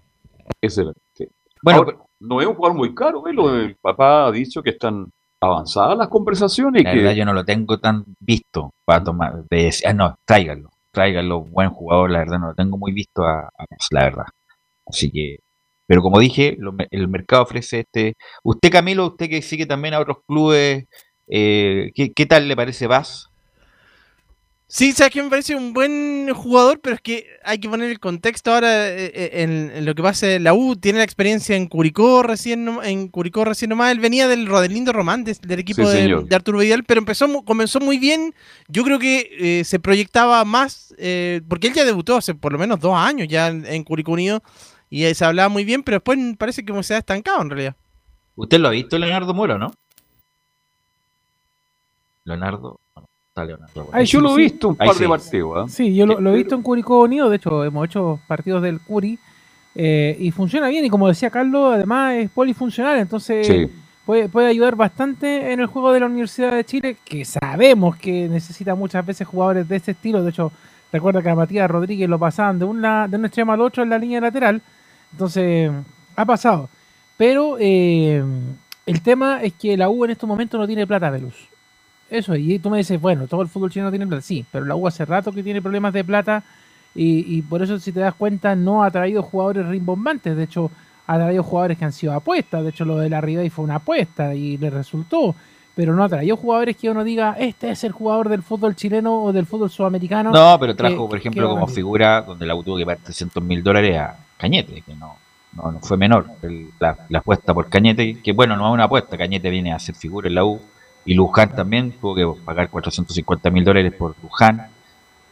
Ese era-. Bueno, Ahora, no es un jugador muy caro, ¿eh? Lo- el papá ha dicho que están avanzadas las conversaciones. y La que, verdad, yo no lo tengo tan visto para tomar. De, decir, ah, no, tráiganlo. Tráiganlo, buen jugador. La verdad, no lo tengo muy visto a, a la verdad. Así que. Pero como dije, lo el mercado ofrece este. Usted, Camilo, usted que sigue también a otros clubes, eh, ¿qué, qué tal le parece Vaz? Sí, sabes que me parece un buen jugador, pero es que hay que poner el contexto ahora eh, eh, en, lo que pasa en la U. Tiene la experiencia en Curicó recién, en Curicó recién nomás. Él venía del Rodelindo Román, del equipo Sí, de, Arturo Vidal, pero empezó, comenzó muy bien. Yo creo que eh, se proyectaba más, eh, porque él ya debutó hace por lo menos dos años ya en, en Curicó Unido y eh, se hablaba muy bien, pero después parece que como se ha estancado en realidad. ¿Usted lo ha visto, Leonardo Mora, no? Leonardo. Está Leonardo. Ay, yo lo he visto un par de partidos. ¿eh? Sí, yo lo, he visto en Curicó Unido, de hecho hemos hecho partidos del Curi eh, y funciona bien y como decía Carlos, además es polifuncional, entonces puede, puede ayudar bastante en el juego de la Universidad de Chile, que sabemos que necesita muchas veces jugadores de este estilo, de hecho recuerda que a Matías Rodríguez lo pasaban de, una, de un extremo al otro en la línea lateral, entonces ha pasado. Pero eh, el tema es que la U en estos momentos no tiene plata de luz. Eso, y tú me dices, bueno, todo el fútbol chino tiene plata. Sí, pero la U hace rato que tiene problemas de plata y, por eso, si te das cuenta, no ha traído jugadores rimbombantes. De hecho, ha traído jugadores que han sido apuestas. De hecho, lo de la Ribey fue una apuesta y le resultó. Pero no ha traído jugadores que uno diga, este es el jugador del fútbol chileno o del fútbol sudamericano. No, pero trajo, por ejemplo, como figura donde la U tuvo que pagar 300 mil dólares a Cañete, que no, no, no fue menor la, apuesta por Cañete, que bueno, no es una apuesta, Cañete viene a hacer figura en la U, y Luján también tuvo que pagar 450 mil dólares por Luján.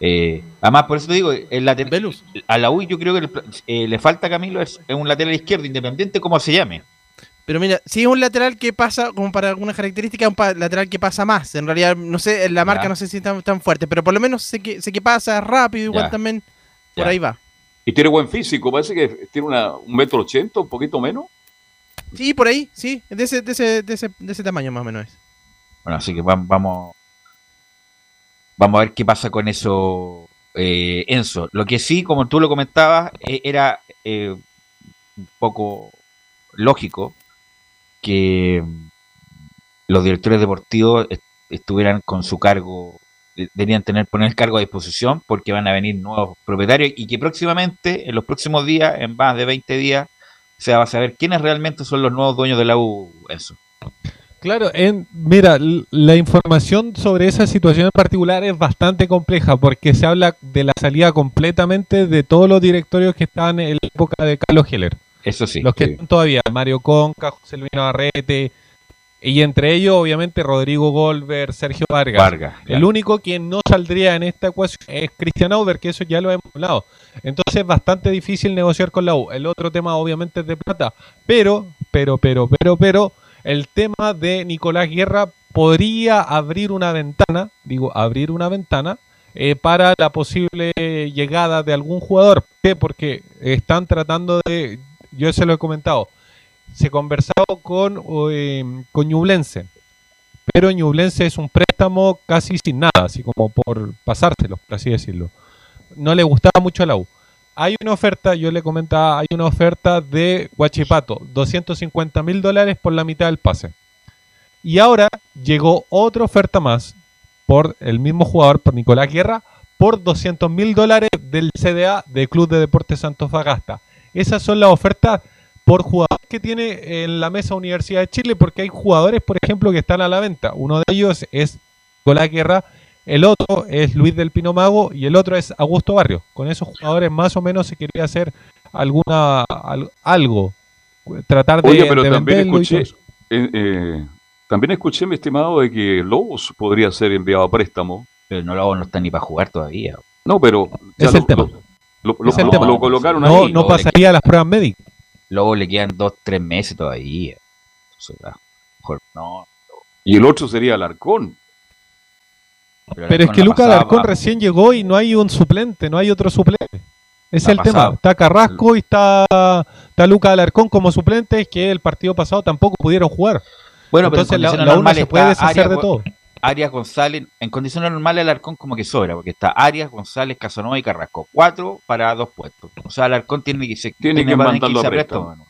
Eh, además, por eso te digo, el lateral, a la U yo creo que eh, le falta a Camilo es, un lateral izquierdo, independiente como se llame. Pero mira, si es un lateral que pasa, como para algunas características, un lateral que pasa más. En realidad, no sé, la marca no sé si es tan, fuerte, pero por lo menos sé que, sé que pasa rápido, igual también por ahí va. Y tiene buen físico, parece que tiene una, un metro ochenta, un poquito menos. Sí, por ahí, sí, de ese, de ese, de ese, de ese tamaño más o menos es. Bueno, así que vamos, vamos a ver qué pasa con eso, eh, Enzo. Lo que sí, como tú lo comentabas, eh, era eh, un poco lógico que los directores deportivos estuvieran con su cargo deberían tener poner el cargo a disposición porque van a venir nuevos propietarios y que próximamente, en los próximos días, en más de 20 días, se va a saber quiénes realmente son los nuevos dueños de la U. Eso. Claro, en, mira, la información sobre esa situación en particular es bastante compleja porque se habla de la salida completamente de todos los directorios que están en la época de Carlos Heller. Eso sí. Los que están todavía, Mario Conca, José Luis Navarrete, y entre ellos, obviamente, Rodrigo Goldberg, Sergio Vargas. Vargas El único quien no saldría en esta ecuación es Cristian Auber, que eso ya lo hemos hablado. Entonces es bastante difícil negociar con la U. El otro tema, obviamente, es de plata. Pero, pero, pero, pero, pero, el tema de Nicolás Guerra podría abrir una ventana, digo, abrir una ventana eh, para la posible llegada de algún jugador. ¿Por qué? Porque están tratando de, yo se lo he comentado, se conversaba con, eh, con Ñublense, pero Ñublense es un préstamo casi sin nada, así como por pasárselo, por así decirlo. No le gustaba mucho a la U. Hay una oferta, yo le comentaba, hay una oferta de Guachipato, 250 mil dólares por la mitad del pase. Y ahora llegó otra oferta más por el mismo jugador, por Nicolás Guerra, por 200 mil dólares del CDA del Club de Deportes Santos Fagasta. Esas son las ofertas por jugador que tiene en la mesa Universidad de Chile, porque hay jugadores, por ejemplo, que están a la venta. Uno de ellos es Nicolás Guerra, el otro es Luis del Pino Mago y el otro es Augusto Barrio. Con esos jugadores más o menos se quería hacer alguna algo, tratar de, Oye, pero también escuché, eh, eh, también escuché, mi estimado, de que Lobos podría ser enviado a préstamo. Pero no Lobos no está ni para jugar todavía. No, pero es el tema. Lo, colocaron no, ahí. No pasaría las pruebas médicas. Luego le quedan dos, tres meses todavía. no. Y el otro sería Alarcón. Pero, es que Lucas Alarcón recién llegó y no hay un suplente, no hay otro suplente. Es el tema. Está Carrasco y está, está Lucas Alarcón como suplente, es que el partido pasado tampoco pudieron jugar. Bueno, Entonces pero la, la se puede deshacer de todo. Arias González, en condiciones normales el Arcón como que sobra, porque está Arias, González, Casanova y Carrasco. Cuatro para dos puestos. O sea, el Arcón tiene que, se, tiene, que mandarlo a préstamo.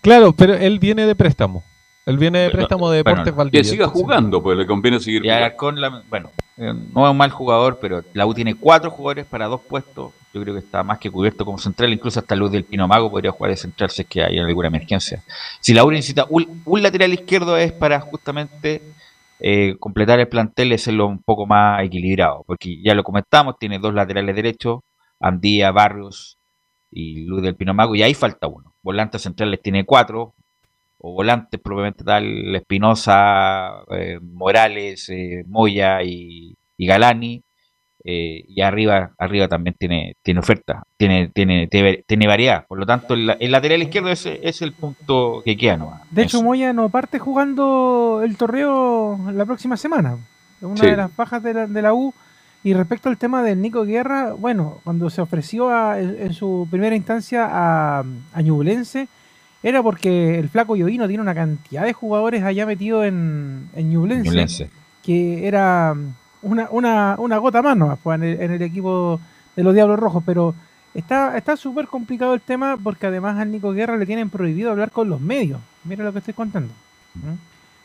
Claro, pero él viene de préstamo. Él viene de préstamo de Deportes bueno, Que siga jugando, pues le conviene seguir y Alarcón, bueno, eh, no es un mal jugador, pero la U tiene cuatro jugadores para dos puestos. Yo creo que está más que cubierto como central, incluso hasta Luz del Pino Mago podría jugar de central si es que hay alguna emergencia. Si la U necesita un, lateral izquierdo es para justamente eh, completar el plantel, es hacerlo un poco más equilibrado, porque ya lo comentamos, tiene dos laterales derechos, Andía, Barrios y Luz del Pino Mago, y ahí falta uno. Volantes centrales tiene cuatro, o volantes propiamente tal, Espinosa, eh, Morales, eh, Moya y, Galani. Eh, y arriba arriba también tiene tiene oferta, tiene tiene tiene, variedad. Por lo tanto, el, lateral izquierdo es, es, el punto que queda. De hecho, Moya no parte jugando el torneo la próxima semana. una de las bajas de la, de la U. Y respecto al tema del Nico Guerra, bueno, cuando se ofreció en, su primera instancia a, a Ñublense, era porque el flaco Yovino tiene una cantidad de jugadores allá metidos en, en Ñublense, que era una, una, una gota más nomás pues, en, el, equipo de los Diablos Rojos, pero está está súper complicado el tema porque además al Nico Guerra le tienen prohibido hablar con los medios. Mira lo que estoy contando.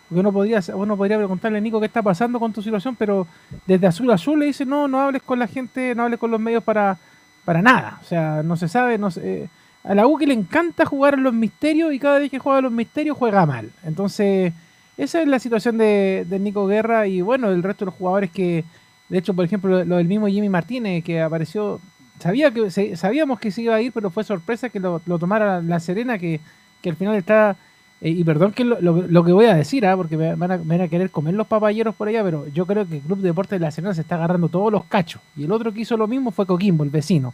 Porque uno podría, uno podría preguntarle, Nico, ¿qué está pasando con tu situación? Pero desde Azul a Azul le dice, no, no hables con la gente, no hables con los medios para, para nada. O sea, no se sabe, no sé, a la U que le encanta jugar en los misterios y cada vez que juega en los misterios juega mal. Entonces, esa es la situación de, Nico Guerra y bueno, el resto de los jugadores que, de hecho, por ejemplo, lo del mismo Jimmy Martínez que apareció, sabía que sabíamos que se iba a ir, pero fue sorpresa que lo, tomara la Serena, que, que al final está eh, y perdón que lo, lo, que voy a decir, ¿ah? porque me van, a, querer comer los papayeros por allá, pero yo creo que el Club de Deportes de la Serena se está agarrando todos los cachos. Y el otro que hizo lo mismo fue Coquimbo, el vecino.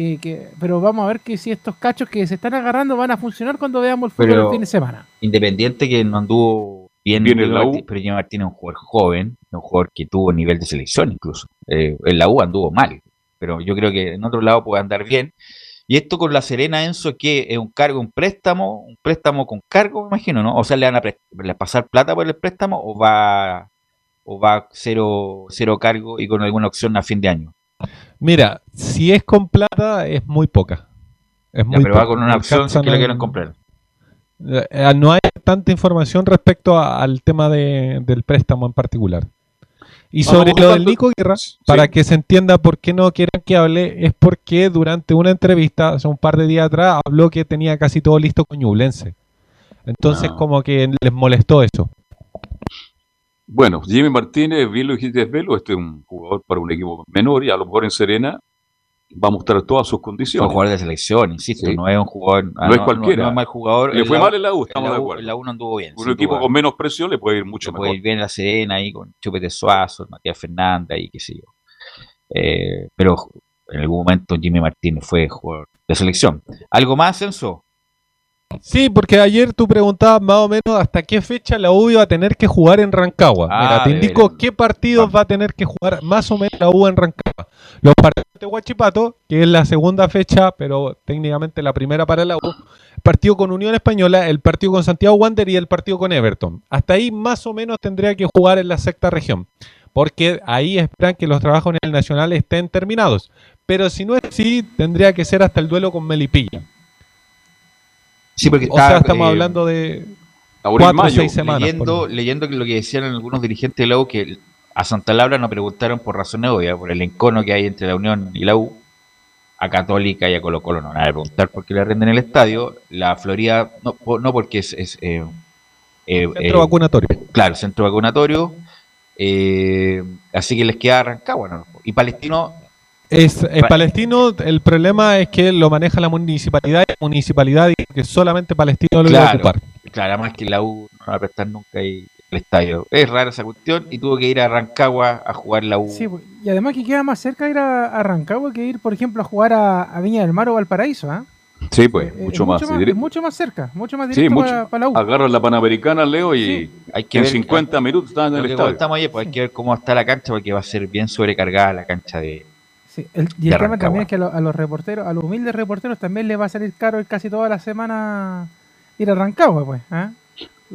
Que, que, pero vamos a ver que si estos cachos que se están agarrando van a funcionar cuando veamos el fútbol el fin de semana. Independiente que no anduvo bien, en la U. pero Martín es un jugador joven, un jugador que tuvo nivel de selección incluso. Eh, en la U anduvo mal, pero yo creo que en otro lado puede andar bien. Y esto con la Serena Enzo, que es un cargo, un préstamo, un préstamo con cargo, me imagino, ¿no? O sea, le van a pasar plata por el préstamo o va o va cero, cero cargo y con alguna opción a fin de año. Mira, si es con plata, es muy poca. Es muy pero va con una opción si que la quieren comprar. Eh, no hay tanta información respecto al tema del préstamo en particular. Y sobre lo del Nico Guerra, para que se entienda por qué no quieren que hable, es porque durante una entrevista, hace un par de días atrás, habló que tenía casi todo listo con Ñublense. Entonces, ah. como que les molestó eso. Bueno, Jimmy Martínez, bien lo dijiste, Velo, este es un jugador para un equipo menor y a lo mejor en Serena va a mostrar todas sus condiciones. un jugador de selección, insisto, no es un jugador. Ah, no, es cualquiera. No, es mal jugador. Le fue mal en la U, estamos de acuerdo. la U no anduvo bien. Un equipo con menos presión le puede ir mucho mejor. Puede ir bien en la Serena ahí con Chupete Suazo, Matías Fernández y qué sé yo. Eh, pero en algún momento Jimmy Martínez fue jugador de selección. ¿Algo más, Enzo? Sí, porque ayer tú preguntabas más o menos hasta qué fecha la U va a tener que jugar en Rancagua. Ah, Mira, te indico qué partidos va a tener que jugar más o menos la U en Rancagua. Los partidos de Huachipato, que es la segunda fecha, pero técnicamente la primera para la U. El partido con Unión Española, el partido con Santiago Wander y el partido con Everton. Hasta ahí más o menos tendría que jugar en la sexta región. Porque ahí esperan que los trabajos en el Nacional estén terminados. Pero si no es así, tendría que ser hasta el duelo con Melipilla. Sí, porque o sea, estamos eh, hablando de cuatro o seis semanas. Leyendo, leyendo lo que decían algunos dirigentes de la U, que a Santa Laura no preguntaron por razones obvias, por el encono que hay entre la Unión y la U. A Católica y a Colo Colo no van a preguntar por qué le rinden el estadio. La Florida, no, no porque es... es eh, eh, centro vacunatorio. Claro, centro vacunatorio. así que les queda arrancar, bueno. Y Palestino es, Palestino, el problema es que lo maneja la municipalidad y la municipalidad dice que solamente Palestino lo va a ocupar. Claro, además que la U no va a prestar nunca ahí el estadio. Es rara esa cuestión y tuvo que ir a Rancagua a jugar la U. Sí, pues, y además que queda más cerca ir a, Rancagua que ir, por ejemplo, a jugar a, Viña del Mar o Valparaíso, ¿ah? Sí, pues, eh, mucho, más, mucho más cerca, mucho más directo para, la U. Agarran la Panamericana, Leo, y hay que en 50 minutos están en el estadio. Estamos ahí, pues hay que ver cómo está la cancha, porque va a ser bien sobrecargada la cancha de, y el tema también es que a, los reporteros, a los humildes reporteros también les va a salir caro casi toda la semana ir a Rancagua, pues. ¿ah?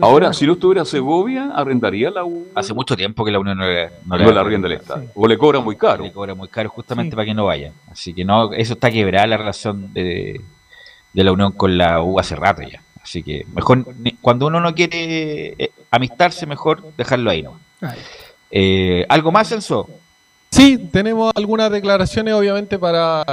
Ahora, si no estuviera Segovia, ¿arrendaría la U? Hace mucho tiempo que la Unión no, le, no, la arrienda el Estado. O le cobra muy caro. Le cobra muy caro justamente para que no vaya. Así que no, eso está quebrada la relación de, la Unión con la U hace rato ya. Así que mejor, cuando uno no quiere eh, amistarse, mejor dejarlo ahí, ¿no? Eh, ¿Algo más, Enzo? Sí, tenemos algunas declaraciones, obviamente, para,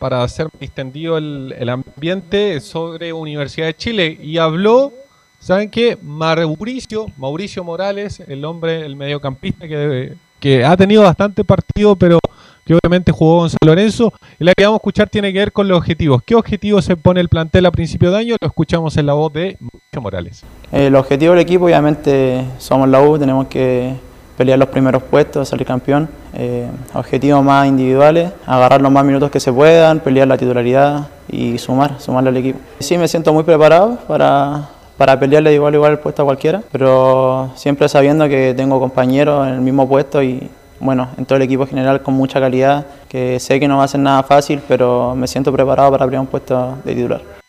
para hacer distendido el, ambiente sobre Universidad de Chile. Y habló, ¿saben qué? Mauricio, Mauricio Morales, el hombre, el mediocampista que, que ha tenido bastante partido, pero que obviamente jugó con San Lorenzo. Y la que vamos a escuchar tiene que ver con los objetivos. ¿Qué objetivos se pone el plantel a principio de año? Lo escuchamos en la voz de Mauricio Morales. El objetivo del equipo, obviamente, somos la U, tenemos que pelear los primeros puestos, salir campeón. Eh, objetivos más individuales, agarrar los más minutos que se puedan, pelear la titularidad y sumar, sumarle al equipo. Sí, me siento muy preparado para, para pelearle igual igual el puesto a cualquiera, pero siempre sabiendo que tengo compañeros en el mismo puesto y bueno, en todo el equipo general con mucha calidad, que sé que no va a ser nada fácil, pero me siento preparado para abrir un puesto de titular.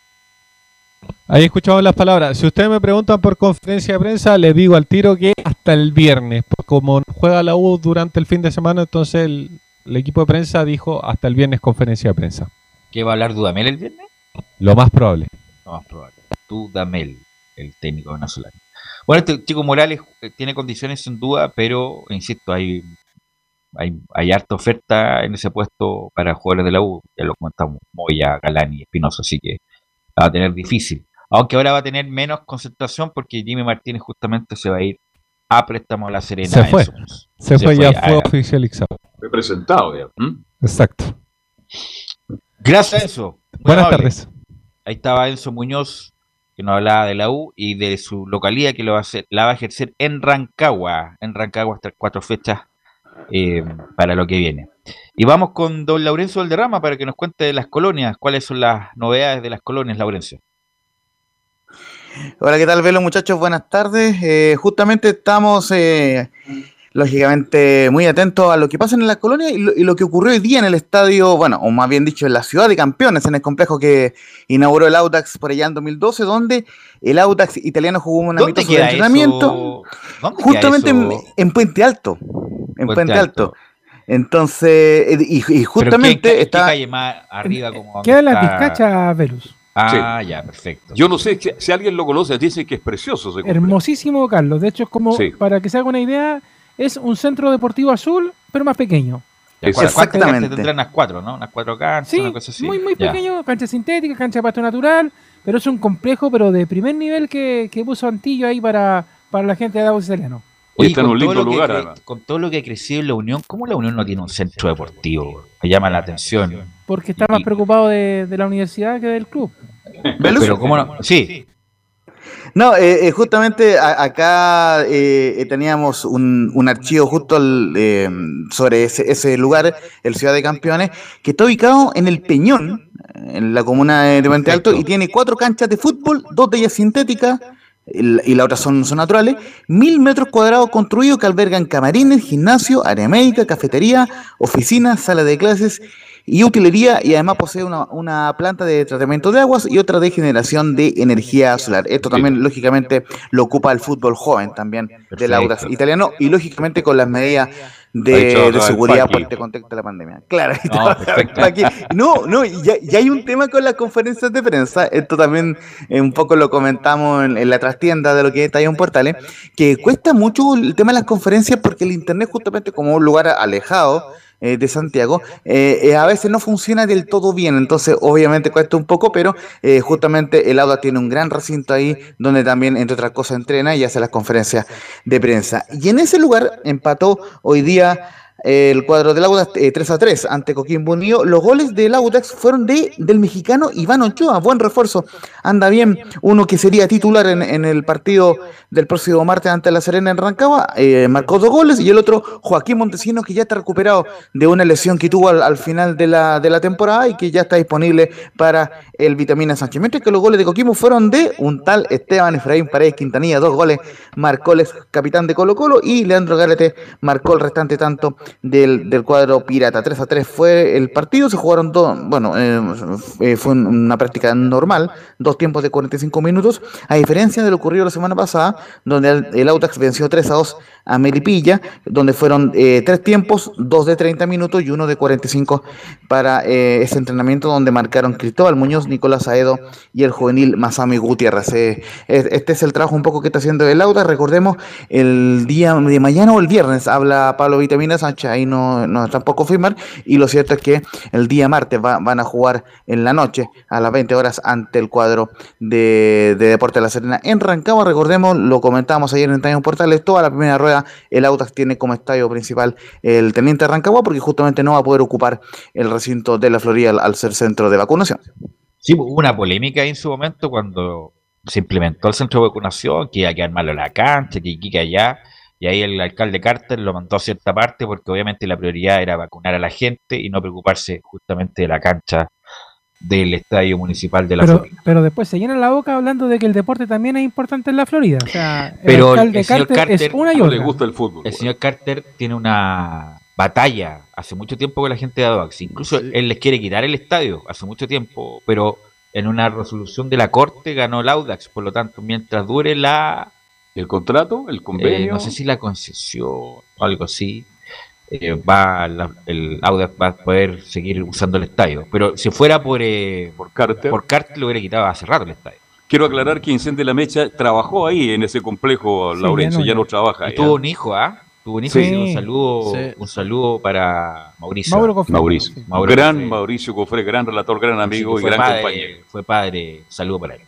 Ahí escuchamos las palabras. Si ustedes me preguntan por conferencia de prensa, les digo al tiro que hasta el viernes, como juega la U durante el fin de semana, entonces el, equipo de prensa dijo hasta el viernes conferencia de prensa. ¿Qué va a hablar Dudamel el viernes? Lo más probable. Lo más probable. Dudamel, el técnico venezolano. Bueno, este chico Morales eh, tiene condiciones sin duda, pero insisto, hay, hay, hay harta oferta en ese puesto para jugadores de la U. Ya lo comentamos, Moya, Galán y Espinosa, así que va a tener difícil. Aunque ahora va a tener menos concentración porque Jimmy Martínez justamente se va a ir a préstamo a la Serena. Se fue. Se, fue, ya fue oficializado. Fue presentado ya. Exacto. Gracias, Enzo. Buenas tardes. Ahí estaba Enzo Muñoz, que nos hablaba de la U y de su localidad que lo va a hacer, la va a ejercer en Rancagua. En Rancagua hasta cuatro fechas eh, para lo que viene. Y vamos con don Laurencio Valderrama para que nos cuente de las colonias, cuáles son las novedades de las colonias, Laurencio. Hola, ¿qué tal, Velo, muchachos? Buenas tardes. Eh, justamente estamos, eh, lógicamente, muy atentos a lo que pasa en la colonia y lo, que ocurrió hoy día en el estadio, bueno, o más bien dicho, en la ciudad de campeones, en el complejo que inauguró el Audax por allá en 2012, donde el Audax italiano jugó un amistoso de entrenamiento. Justamente en, Puente Alto. En Puente, Alto. Entonces, eh, y, justamente está. calle más arriba como Queda la Vizcacha, Velus. Ah, ya, perfecto. Yo no sé si, alguien lo conoce, dice que es precioso. Hermosísimo, Carlos. De hecho, es como, para que se haga una idea, es un centro deportivo azul, pero más pequeño. Exactamente. Tendrán unas cuatro, ¿no? Unas cuatro canchas, una cosa así. Muy, muy pequeño, cancha sintética, cancha de pasto natural, pero es un complejo, pero de primer nivel que, puso Antillo ahí para, para la gente de Davos italiano. Oye, está en un lindo lugar. con todo lo que ha crecido en la Unión, ¿cómo la Unión no tiene un centro deportivo? Me llama la atención. Porque está más preocupado de, la universidad que del club. Pero cómo no. Sí. No, eh, eh, justamente acá eh, teníamos un, archivo justo sobre ese, lugar, el Ciudad de Campeones, que está ubicado en el Peñón, en la comuna de Puente Alto, y tiene cuatro canchas de fútbol, dos de ellas sintéticas, y la otra son, son naturales, mil metros cuadrados construidos que albergan camarines, gimnasio, área médica, cafetería, oficina, sala de clases y utilería y además posee una, una, planta de tratamiento de aguas y otra de generación de energía solar. Esto también lógicamente lo ocupa el fútbol joven también del Audax italiano y lógicamente con las medidas de, seguridad por este contexto de la pandemia. Claro, no, no, ya, hay un tema con las conferencias de prensa, esto también eh, un poco lo comentamos en, la trastienda de lo que está ahí en Portales, que cuesta mucho el tema de las conferencias porque el Internet justamente como un lugar alejado, eh, de Santiago, eh, a veces no funciona del todo bien, entonces obviamente cuesta un poco, pero justamente el AUDA tiene un gran recinto ahí donde también, entre otras cosas, entrena y hace las conferencias de prensa. Y en ese lugar empató hoy día el cuadro del Audax 3 a 3 ante Coquimbo Unido. Los goles del Audax fueron de del mexicano Iván Ochoa, buen refuerzo. Anda bien, uno que sería titular en, el partido del próximo martes ante la Serena en Rancagua, eh, marcó dos goles y el otro Joaquín Montesino que ya está recuperado de una lesión que tuvo al, final de la, de la temporada y que ya está disponible para el Vitamina Sánchez. Mientras que los goles de Coquimbo fueron de un tal Esteban Efraín Paredes Quintanilla, dos goles marcó el capitán de Colo Colo y Leandro Gárate marcó el restante tanto del, del, cuadro pirata. 3 a 3 fue el partido, se jugaron dos, bueno, eh, eh, fue una práctica normal, dos tiempos de 45 minutos, a diferencia de lo ocurrido la semana pasada, donde el, el Autax venció 3 a 2 a Melipilla, donde fueron eh, tres tiempos, dos de 30 minutos y uno de 45 para ese entrenamiento donde marcaron Cristóbal Muñoz, Nicolás Aedo y el juvenil Masami Gutiérrez. este es el trabajo un poco que está haciendo el Autax, recordemos, el día de mañana o el viernes habla Pablo Vitamina Sánchez ahí no, no tampoco confirmar. Y lo cierto es que el día martes van a jugar en la noche a las 20 horas ante el cuadro de, de Deporte de la Serena en Rancagua. Recordemos, lo comentábamos ayer en Estadio Portales, toda la primera rueda el Audax tiene como estadio principal el Teniente Rancagua porque justamente no va a poder ocupar el recinto de la Florida al, ser centro de vacunación. Sí, hubo una polémica en su momento cuando se implementó el centro de vacunación, que iba a quedar malo la cancha, que que allá. Y ahí el alcalde Carter lo mandó a cierta parte porque obviamente la prioridad era vacunar a la gente y no preocuparse justamente de la cancha del estadio municipal de la pero, Florida. Pero después se llena la boca hablando de que el deporte también es importante en la Florida. O sea, pero el alcalde Carter, es una y no otra. le gusta el fútbol. El señor Carter tiene una batalla hace mucho tiempo con la gente de Audax. Incluso él les quiere quitar el estadio hace mucho tiempo, pero en una resolución de la corte ganó el Audax. Por lo tanto, mientras dure la el contrato, el convenio, eh, no sé si la concesión o algo así, eh, va la- el Audax va a poder seguir usando el estadio. Pero si fuera por eh, por Carter, por Carter lo hubiera quitado hace rato el estadio. quiero aclarar que Incende la Mecha trabajó ahí en ese complejo, Sí, Laurencio, ya no, ya no ya. trabaja. Y ahí, tuvo ¿ah? un hijo, ¿ah? Tuvo un hijo. Sí. y Un saludo, Sí. un saludo para Mauricio. Mauro Cofre. Mauricio. Mauro gran Cofre. Mauricio Cofre, gran relator, gran amigo Sí, y gran padre, compañero. Fue padre, saludo para él.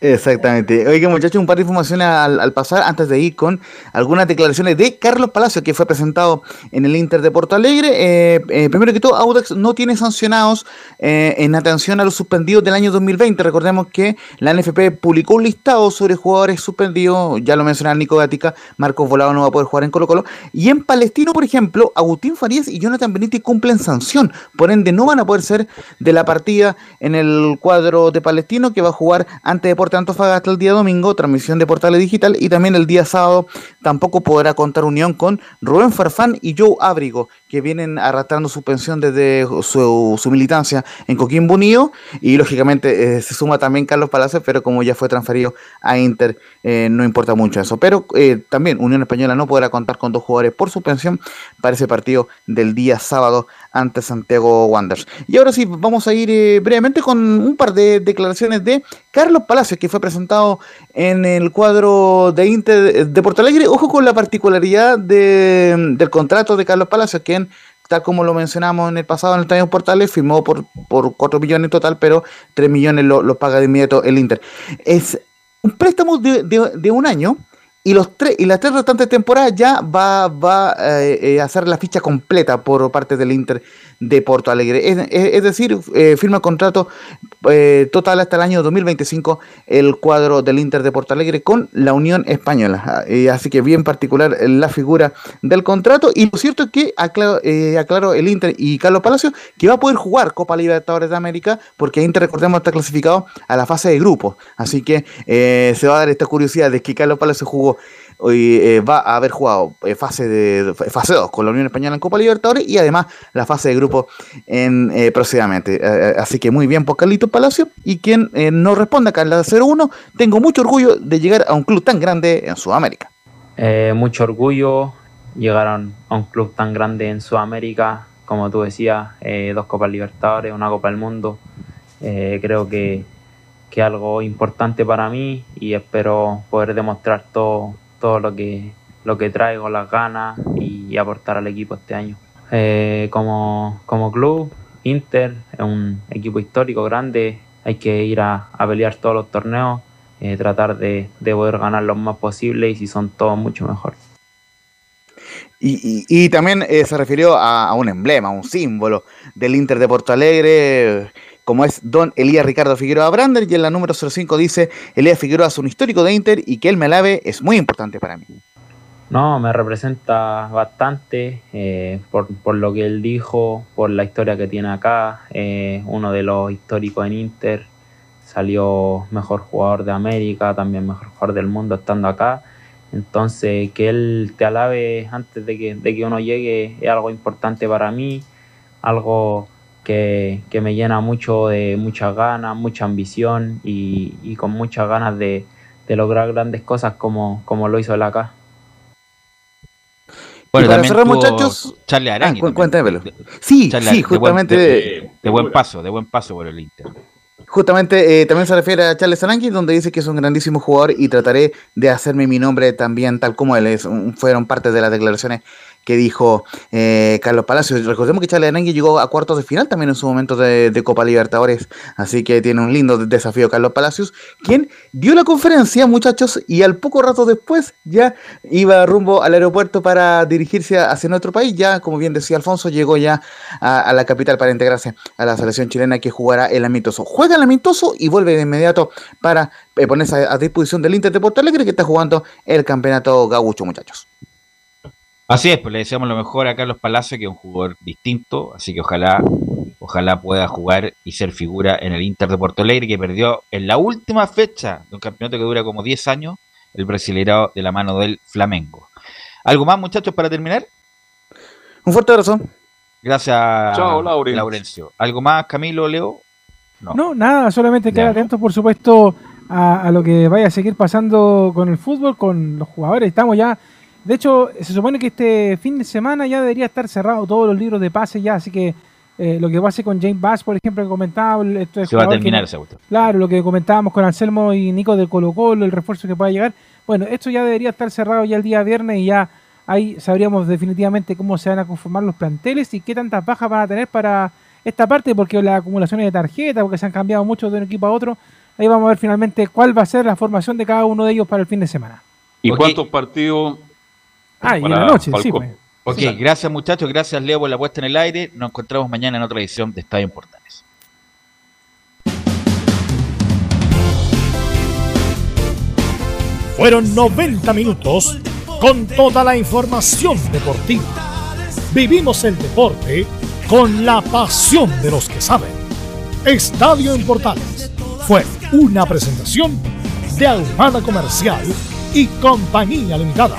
Exactamente. Oiga, muchachos, un par de informaciones al, pasar antes de ir con algunas declaraciones de Carlos Palacio, que fue presentado en el Inter de Porto Alegre. Eh, eh, primero que todo, Audax no tiene sancionados eh, en atención a los suspendidos del año 2020. Recordemos que la NFP publicó un listado sobre jugadores suspendidos. Ya lo mencionaba Nico Gatica, Marcos Volado no va a poder jugar en Colo Colo. Y en Palestino, por ejemplo, Agustín Farías y Jonathan Benítez cumplen sanción. Por ende, no van a poder ser de la partida en el cuadro de Palestino que va a jugar ante Deportes Antofagasta el día domingo, transmisión de Portales Digital. Y también el día sábado tampoco podrá contar unión con Rubén Farfán y Joe Ábrigo, que vienen arrastrando suspensión desde su, militancia en Coquimbo Unido. Y lógicamente eh, se suma también Carlos Palacios, pero como ya fue transferido a Inter, eh, no importa mucho eso. Pero eh, también Unión Española no podrá contar con dos jugadores por suspensión para ese partido del día sábado ante Santiago Wanderers. Y ahora sí, vamos a ir brevemente con un par de declaraciones de Carlos Palacios, que fue presentado en el cuadro de Inter de Porto Alegre. Ojo con la particularidad de- del contrato de Carlos Palacios, quien tal como lo mencionamos en el pasado en el Estadio Portales, firmó por, por 4 millones en total, pero 3 millones lo, lo paga de inmediato el Inter. Es un préstamo de, de- de un año y los tres y las tres restantes temporadas ya va, va eh, eh, a hacer la ficha completa por parte del Inter de Porto Alegre. Es, decir, eh, firma contrato eh, total hasta el año 2025 el cuadro del Inter de Porto Alegre con la Unión Española. Ah, así que bien particular eh, la figura del contrato. Y lo cierto es que aclaro, el Inter y Carlos Palacio que va a poder jugar Copa Libertadores de América porque Inter, recordemos, está clasificado a la fase de grupos. Así que se va a dar esta curiosidad de que Carlos Palacio jugó hoy eh, va a haber jugado eh, fase de fase 2 con la Unión Española en Copa Libertadores y además la fase de grupo en eh. Eh, así que muy bien por Carlitos Palacio y quien no responda acá en la 01, tengo mucho orgullo de llegar a un club tan grande en Sudamérica. Mucho orgullo llegar a un, club tan grande en Sudamérica, como tú decías, dos Copas Libertadores, una Copa del Mundo. Creo que que algo importante para mí y espero poder demostrar todo, todo lo que lo que traigo, las ganas y, aportar al equipo este año. Eh, como, como club, Inter es un equipo histórico grande, hay que ir a, pelear todos los torneos, eh, tratar de, de poder ganar lo más posible y si son todos mucho mejor. Y, y- y también eh, se refirió a, a un emblema, un símbolo del Inter de Porto Alegre, como es don Elías Ricardo Figueroa Brander, y en la número 05 dice, Elías Figueroa es un histórico de Inter y que él me alabe es muy importante para mí. No, me representa bastante eh, por, por lo que él dijo, por la historia que tiene acá. eh, uno de los históricos en Inter, salió mejor jugador de América, también mejor jugador del mundo estando acá. Entonces, que él te alabe antes de que, de que uno llegue es algo importante para mí, algo que, que me llena mucho de muchas ganas, mucha ambición y, y con muchas ganas de, de lograr grandes cosas como, como lo hizo él acá. y para cerrar, tuvo muchachos, Charlie Ah, Arangui cuéntamelo. Sí, Charlie sí, Arangui, de buen- justamente. De, de buen paso, de buen paso por el Inter. Justamente eh, también se refiere a Charles Arangui, donde dice que es un grandísimo jugador y trataré de hacerme mi nombre también tal como él es. Un- Fueron parte de las declaraciones que dijo eh, Carlos Palacios. Recordemos que Charles Arangui llegó a cuartos de final también en su momento de, Copa Libertadores, así que tiene un lindo desafío Carlos Palacios, quien dio la conferencia, muchachos, y al poco rato después ya iba rumbo al aeropuerto para dirigirse hacia nuestro país. Ya, como bien decía Alfonso, llegó ya a, a la capital para integrarse a la selección chilena que jugará el amistoso. Juega el amistoso y vuelve de inmediato para eh, ponerse a, a disposición del Inter de Porto Alegre que está jugando el campeonato gaucho, muchachos. Así es, pues le deseamos lo mejor a Carlos Palacio, que es un jugador distinto, así que ojalá ojalá pueda jugar y ser figura en el Inter de Porto Alegre, que perdió en la última fecha de un campeonato que dura como 10 años, el brasileirado de la mano del Flamengo. ¿Algo más, muchachos, para terminar? Un fuerte abrazo. Gracias, Laurencio. ¿Algo más, Camilo, Leo? No, nada, solamente quedar atentos, por supuesto, a, lo que vaya a seguir pasando con el fútbol, con los jugadores. Estamos ya. De hecho, se supone que este fin de semana ya debería estar cerrado todos los libros de pase ya, así que eh, lo que pase con James Bass, por ejemplo, que comentaba. Esto se va a terminar, Claro, lo que comentábamos con Anselmo y Nico de Colo Colo, el refuerzo que pueda llegar. Bueno, esto ya debería estar cerrado ya el día viernes y ya ahí sabríamos definitivamente cómo se van a conformar los planteles y qué tantas bajas van a tener para esta parte, porque la acumulación de tarjetas, porque se han cambiado mucho de un equipo a otro. Ahí vamos a ver finalmente cuál va a ser la formación de cada uno de ellos para el fin de semana. ¿Y cuántos partidos? Ah, y en la noche, sí. Ok, gracias muchachos, gracias Leo por la puesta en el aire. Nos encontramos mañana en otra edición de Estadio Portales. Fueron 90 minutos con toda la información deportiva. Vivimos el deporte con la pasión de los que saben. Estadio en Portales fue una presentación de Almada Comercial y Compañía Limitada.